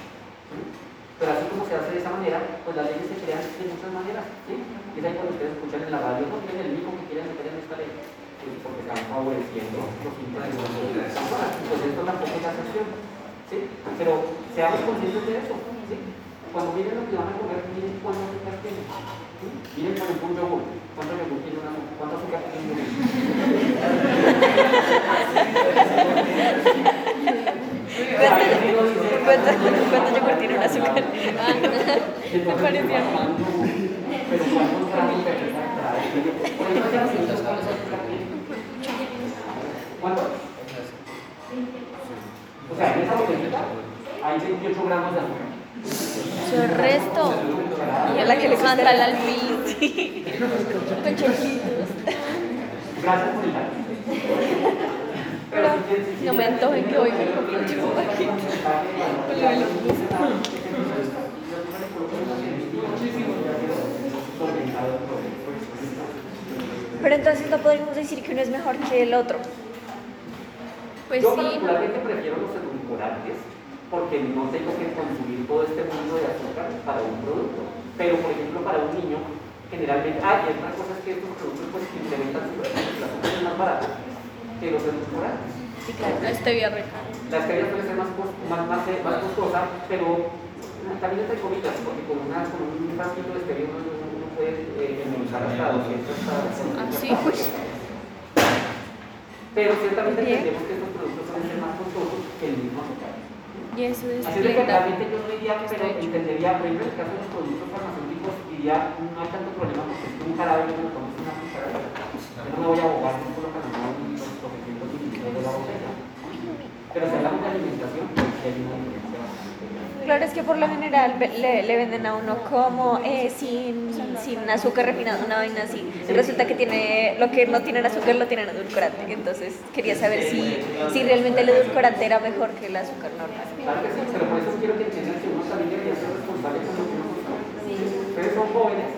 ¿sí? Pero así como se hace de esa manera, pues las leyes se crean de muchas maneras. ¿sí? Es ahí cuando ustedes escuchan en la radio, no tienen el único que quieren meter en esta ley, porque están favoreciendo los intereses de las personas. Pues esto tampoco es la excepción. ¿sí? Pero seamos conscientes de eso. ¿sí? Cuando miren lo que van a comer, miren cuánto azúcar tiene. ¿sí? Miren, por ejemplo, un yogur. ¿Cuánto yogur tiene una ¿Cuánto azúcar tiene un? ¿Cuánto, yogur tiene un azúcar? Me pareció. Pero cuántos gramos de azúcar trae. Por gramos de azúcar ¿Cuánto? O sea, en esa botellita hay 28 gramos de azúcar. Es resto. Y A la que le manda el- al choquitos. Gracias por el. Pero no me antojen que hoy me compro un. Pero entonces no podríamos decir que uno es mejor que el otro. Pues Yo sí. particularmente prefiero los edulcorantes porque no tengo que consumir todo este mundo de azúcar para un producto. Pero, por ejemplo, para un niño, generalmente, ah, y otra cosa es que estos productos pues incrementan su el azúcar es más barato que los edulcorantes. Sí, claro. La stevia. La stevia suele ser más, más, más, más costosa, pero también entre comillas, porque con, una, con un frasquito de stevia uno, puede eh, hasta 200 hasta Ah, sí. 200. Pero ciertamente entendemos que estos productos suelen ser más costosos que el mismo azúcar. Y eso es Así que realmente yo no diría, pero entendería, por ejemplo, en el caso de los productos farmacéuticos, diría, no hay tanto problema porque es un jarabe que me tomes una cucharada. Yo no me voy a abogar por colocando los 700 mililitros de la botella. Pero si hablamos de alimentación, pues sí hay una diferencia. Claro, es que por lo general le, le venden a uno como eh, sin, sin azúcar refinado, una vaina así. Resulta que tiene lo que no tiene en azúcar lo tienen edulcorante. Entonces quería saber si, si realmente el edulcorante era mejor que el azúcar normal. Pero por eso quiero que entiendan que uno también debería ser responsable con lo que uno consume. Ustedes son jóvenes,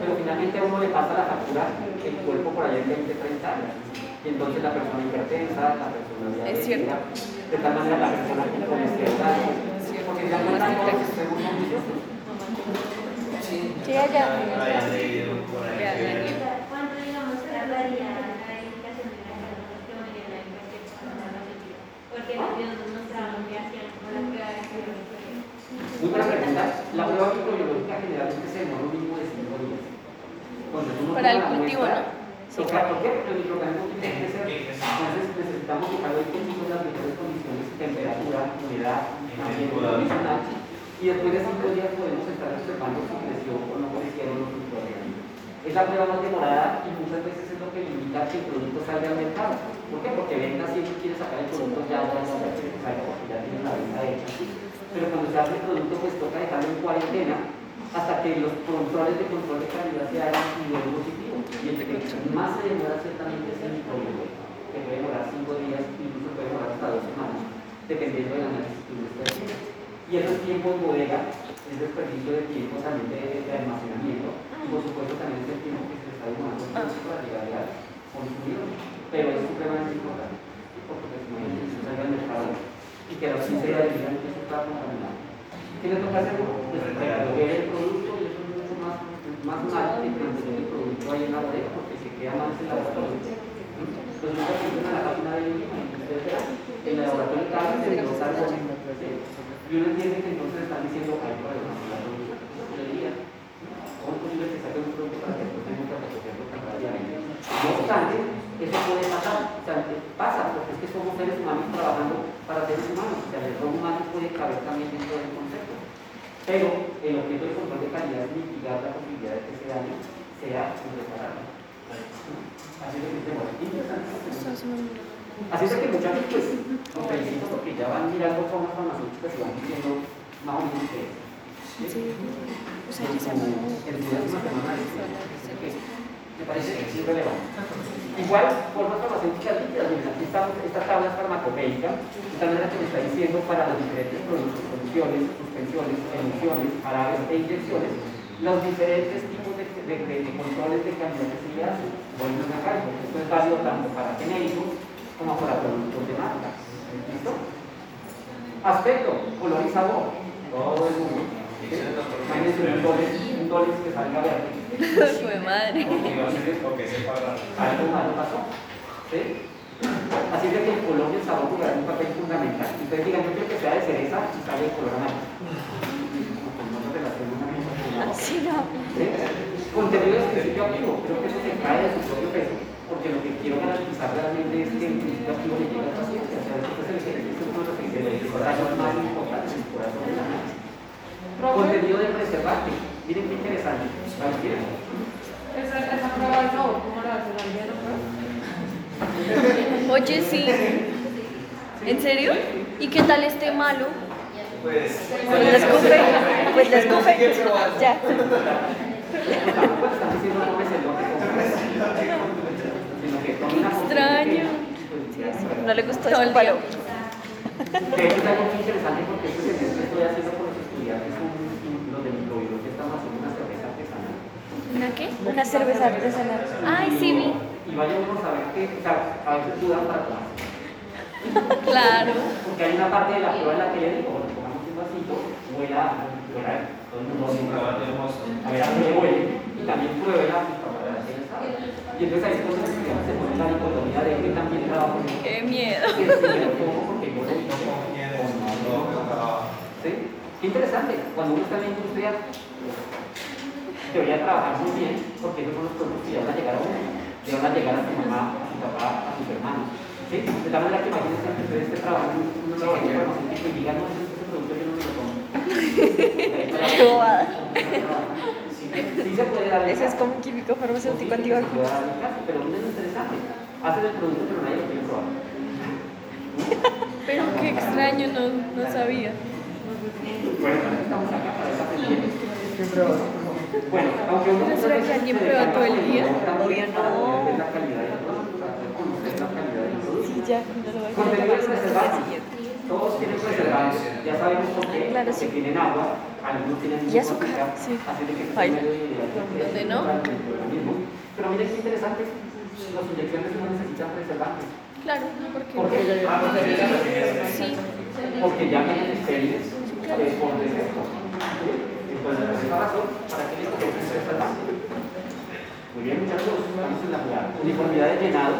pero finalmente a uno le pasa la factura el cuerpo por allá en 20, 30 años. Y entonces la persona hipertensa, la persona Es cierto. diabética, de tal manera la persona con porque ya no están todos los extremos son viciosos. Sí, allá. Ya, Daniel. ¿Cuánto, digamos, tardaría la de la? Porque nos mostraban que hacían con la prueba de. Muy buena pregunta. La prueba microbiológica generalmente se demora un mínimo de 5 días. Cuando uno Para el cultivo, muestra, ¿no? O sea, ¿por qué? Porque el microorganismo tiene que ser. Entonces necesitamos el cultivo en las mejores condiciones, temperatura, humedad, ambiente condicional. Y después de 5 días podemos estar observando si creció o no crecieron los microorganismos. Es la prueba más demorada y muchas veces es lo que limita que el producto salga al mercado. ¿Por qué? Porque venda siempre quiere sacar el producto ya, ya, ya, ya ya tiene la venta hecha. Pero cuando se hace el producto, pues toca dejarlo en cuarentena hasta que los controles de control de calidad se hagan a nivel Y el que más se demora ciertamente es el microbiológico, que puede demorar 5 días, incluso puede demorar hasta 2 semanas, dependiendo del análisis que uno esté haciendo. Y eso es tiempo en bodega, es desperdicio de tiempo también de, de almacenamiento, y por supuesto también es el tiempo que se está demorando para llegar al consumidor. Pero es supremamente importante, porque pues, no hay que salga al mercado y que a los 15 días digan que eso está contaminado. ¿Qué le toca hacer? Pues revolver el producto y eso es mucho más, más mal que ahí en la bodega porque se queda mal ese laboratorio. Entonces muchas veces en la página de Lima, ustedes verán, el laboratorio vez se desglosa algo, ¿sí? y uno entiende que entonces están diciendo hay problemas con la. No diría, ¿cómo es posible que saque un producto para que después tenga que recogerlo temporalmente? No obstante, eso puede pasar, o sea, pasa, porque es que somos seres humanos trabajando para seres humanos, o sea, el error humano puede caber también dentro del concepto. Pero el objeto del control de calidad es mitigar la posibilidad de que ese daño sea irreparable. Así es que tenemos interesante. Así es que muchachos, pues, los felicito porque ya van mirando formas farmacéuticas y van diciendo más o menos qué es. Me parece que es irrelevante. Igual, formas farmacéuticas líquidas, aquí está esta tabla es farmacopeica, esta manera que me está diciendo para los diferentes productos, soluciones, suspensiones, emulsiones, jarabes e inyecciones, los diferentes tipos de, de, de- controles de calidad que se le hacen. Volvemos acá, esto es válido tanto para genéricos como para productos de marca. ¿Listo? Aspecto, color y sabor. Todo el mundo. Imagínense un dólar, un dólar que salga verde. (laughs) Fue madre. algo malo pasó. ¿sí? Así que el color y el sabor jugarán un papel fundamental. Ustedes digan, yo quiero que sea de cereza y sale el color amarillo. Pues no se relaciona una cosa con la (laughs) otra. Sí, no. Contenido de principio activo, creo que eso se cae de su propio peso, porque lo que quiero garantizar realmente es que el principio activo le llegue al paciente. O sea, este es el es uno de los ingredientes más importantes del corazón de la mente. Contenido de preservante. Miren qué interesante. ¿Vale? ¿Quieren? Esa, esa prueba de sabor, ¿cómo la hacen? ¿Alguien prueba? Oye, sí. ¿En serio? ¿Y qué tal este malo? Pues, Pues la escupe. Pues la escupe. Ya. Están Extraño. No le gustó Todo el escupar. día. De hecho, es algo muy interesante porque este semestre estoy haciendo con los estudiantes los de microbiología que estamos haciendo una cerveza artesanal. ¿Una qué? Una cerveza artesanal. Ay, sí vi. Y vaya uno a saber que, o sea, a veces dudan para tomar. (laughs) Claro. Porque hay una parte de la prueba en la que le digo, bueno, pongamos un vasito, huela, huela, todo el mundo a ver a qué le huele, y también pruébela pues, para ver a qué le sabe. Y entonces estudiantes se ponen la dicotomía de que también trabajo Qué miedo. que porque yo no. ¿Sí? Qué interesante, cuando uno está en la industria, debería trabajar muy bien, porque esos son los productos que ya van a llegar a uno, ya van a llegar a su mamá, a su papá, a sus hermanos. ¿Sí? De tal manera que imagínense que ustedes estén trabajando en un laboratorio farmacéutico y digan, no, este. Qué bobada. Ese es como un químico farmacéutico caso, Pero no es interesante. Hacen el producto, pero nadie lo quiere probar. Pero qué extraño, no, no sabía. Bueno, estamos acá, para. Bueno, aunque uno ¿Pero será que alguien prueba todo el día? Obvio no. Sí, ya, no lo voy a hacer. Todos tienen preservantes, ya sabemos por qué, Claro, porque sí. tienen agua, algunos tienen Y azúcar, sí. así de que ¿dónde no? Pero miren qué interesante, las inyecciones no necesitan preservantes. Claro, porque... ¿Por qué? Sí, Porque ya vienen estériles eh, por defecto. Entonces, por esa razón, ¿para qué le colocan preservantes? Muy bien, muchachos, estamos en la. Uniformidad de llenado,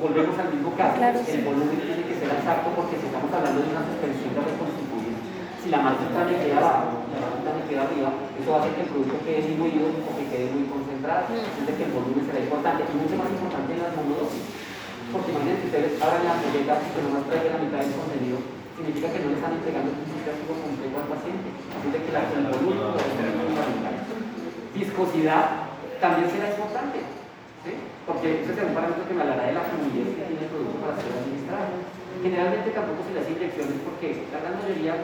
volvemos al mismo caso. Claro, el volumen tiene que ser exacto porque si estamos hablando de una suspensión de reconstituir, si la máquina me queda abajo, la máquina me queda arriba, eso va a hacer que el producto quede diluido o que quede muy concentrado. Es de que el volumen será importante y mucho más importante en las monodosis. Porque imagínense ustedes abran la ampolletas y que nomás traigan la mitad del contenido, significa que no le están entregando un activo completo al paciente. Así de que la, el volumen ser fundamental. Viscosidad también será importante. ¿sí? Porque ese es un parámetro que me hablará de la fluidez que tiene el producto para ser administrado. Generalmente tampoco se le hace inyecciones porque la gran mayoría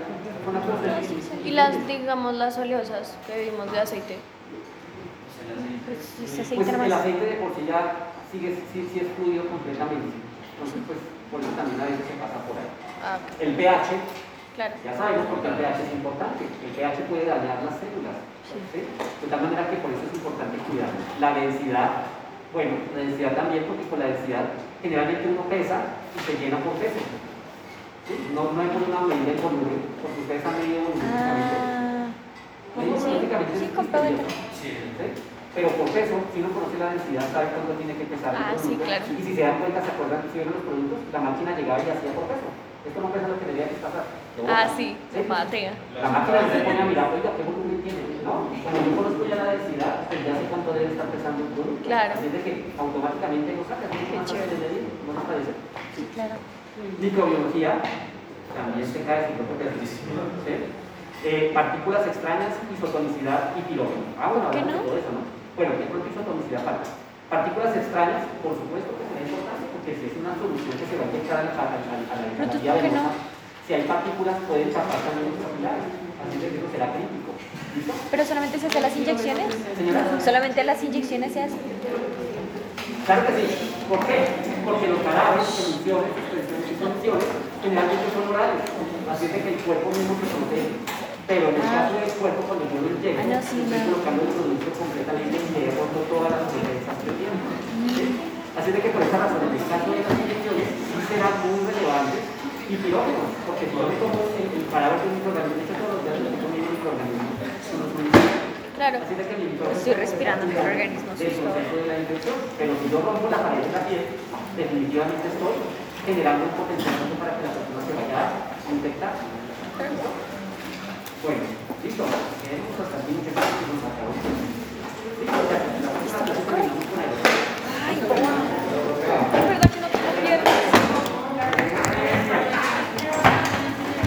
son apropiadas. y las, digamos, las oleosas que vimos de aceite. Pues Pues aceite el aceite de por sí ya sigue, sí, sí es fluido completamente. Entonces, pues por eso también a veces se pasa por ahí. Ah, El pH, claro. ya sabemos porque el pH es importante. El pH puede dañar las células. ¿sí? De tal manera que por eso es importante cuidar. La densidad, bueno, la densidad también porque con la densidad generalmente uno pesa y se llena por peso. ¿sí? No, no hay por una medida de volumen, porque ustedes han medido volumétricamente. Ah, Medido sí, volumétricamente sí, es con distinto. ¿sí? Pero por peso, si uno conoce la densidad, sabe cuándo tiene que pesar el Ah, sí, producto. claro. Y si se dan cuenta, ¿se acuerdan? Si vieron los productos, la máquina llegaba y hacía por peso. Esto no pesa lo que debería que pasar. Ah, bota. sí, mate. La máquina se pone a mirar, oiga, ¿qué volumen tiene? ¿No? Como yo conozco ya la densidad, pues ya sé cuánto debe estar pesando el producto. Claro. Así es de que automáticamente lo saca. Es mucho más chévere. fácil de medir, ¿no les parece? sí, claro. Microbiología, también se cae su propio perfil, ¿sí? Eh, partículas extrañas, isotonicidad y pirógeno. Ah, bueno, ¿Por qué hablamos de no? todo eso, ¿no? Bueno, ¿qué pronto isotonicidad falta? Partículas extrañas, por supuesto que será importante, porque si es una solución que se va a inyectar a la, a la, si hay partículas pueden tapar también los capilares, así de que eso será crítico. ¿Listo? Pero solamente se hacen las inyecciones. Señora. Solamente las inyecciones se hacen. Claro que sí. ¿Por qué? Porque los cadáveres, soluciones, expresiones y soluciones generalmente son orales. Así es de que el cuerpo mismo se protege. Pero en el caso del cuerpo, cuando yo lo inyecto, Ah, no, sí, estoy no. colocando el producto completamente y le roto todas las defensas que tiene. ¿sí? Así es de que por esa razón, en el caso de las inyecciones, sí será muy relevante y pirógeno, porque pirógeno es el, el parador de un microorganismo. De todos los días me comen microorganismos. Claro, estoy respirando microorganismos. Del proceso de la infección, pero si yo rompo la pared de la piel, definitivamente estoy generando un potencial para que la persona se vaya a infectar. Bueno, listo. Queremos hasta aquí que nos acabó. Listo, ya, la próxima clase terminamos con el. Ay,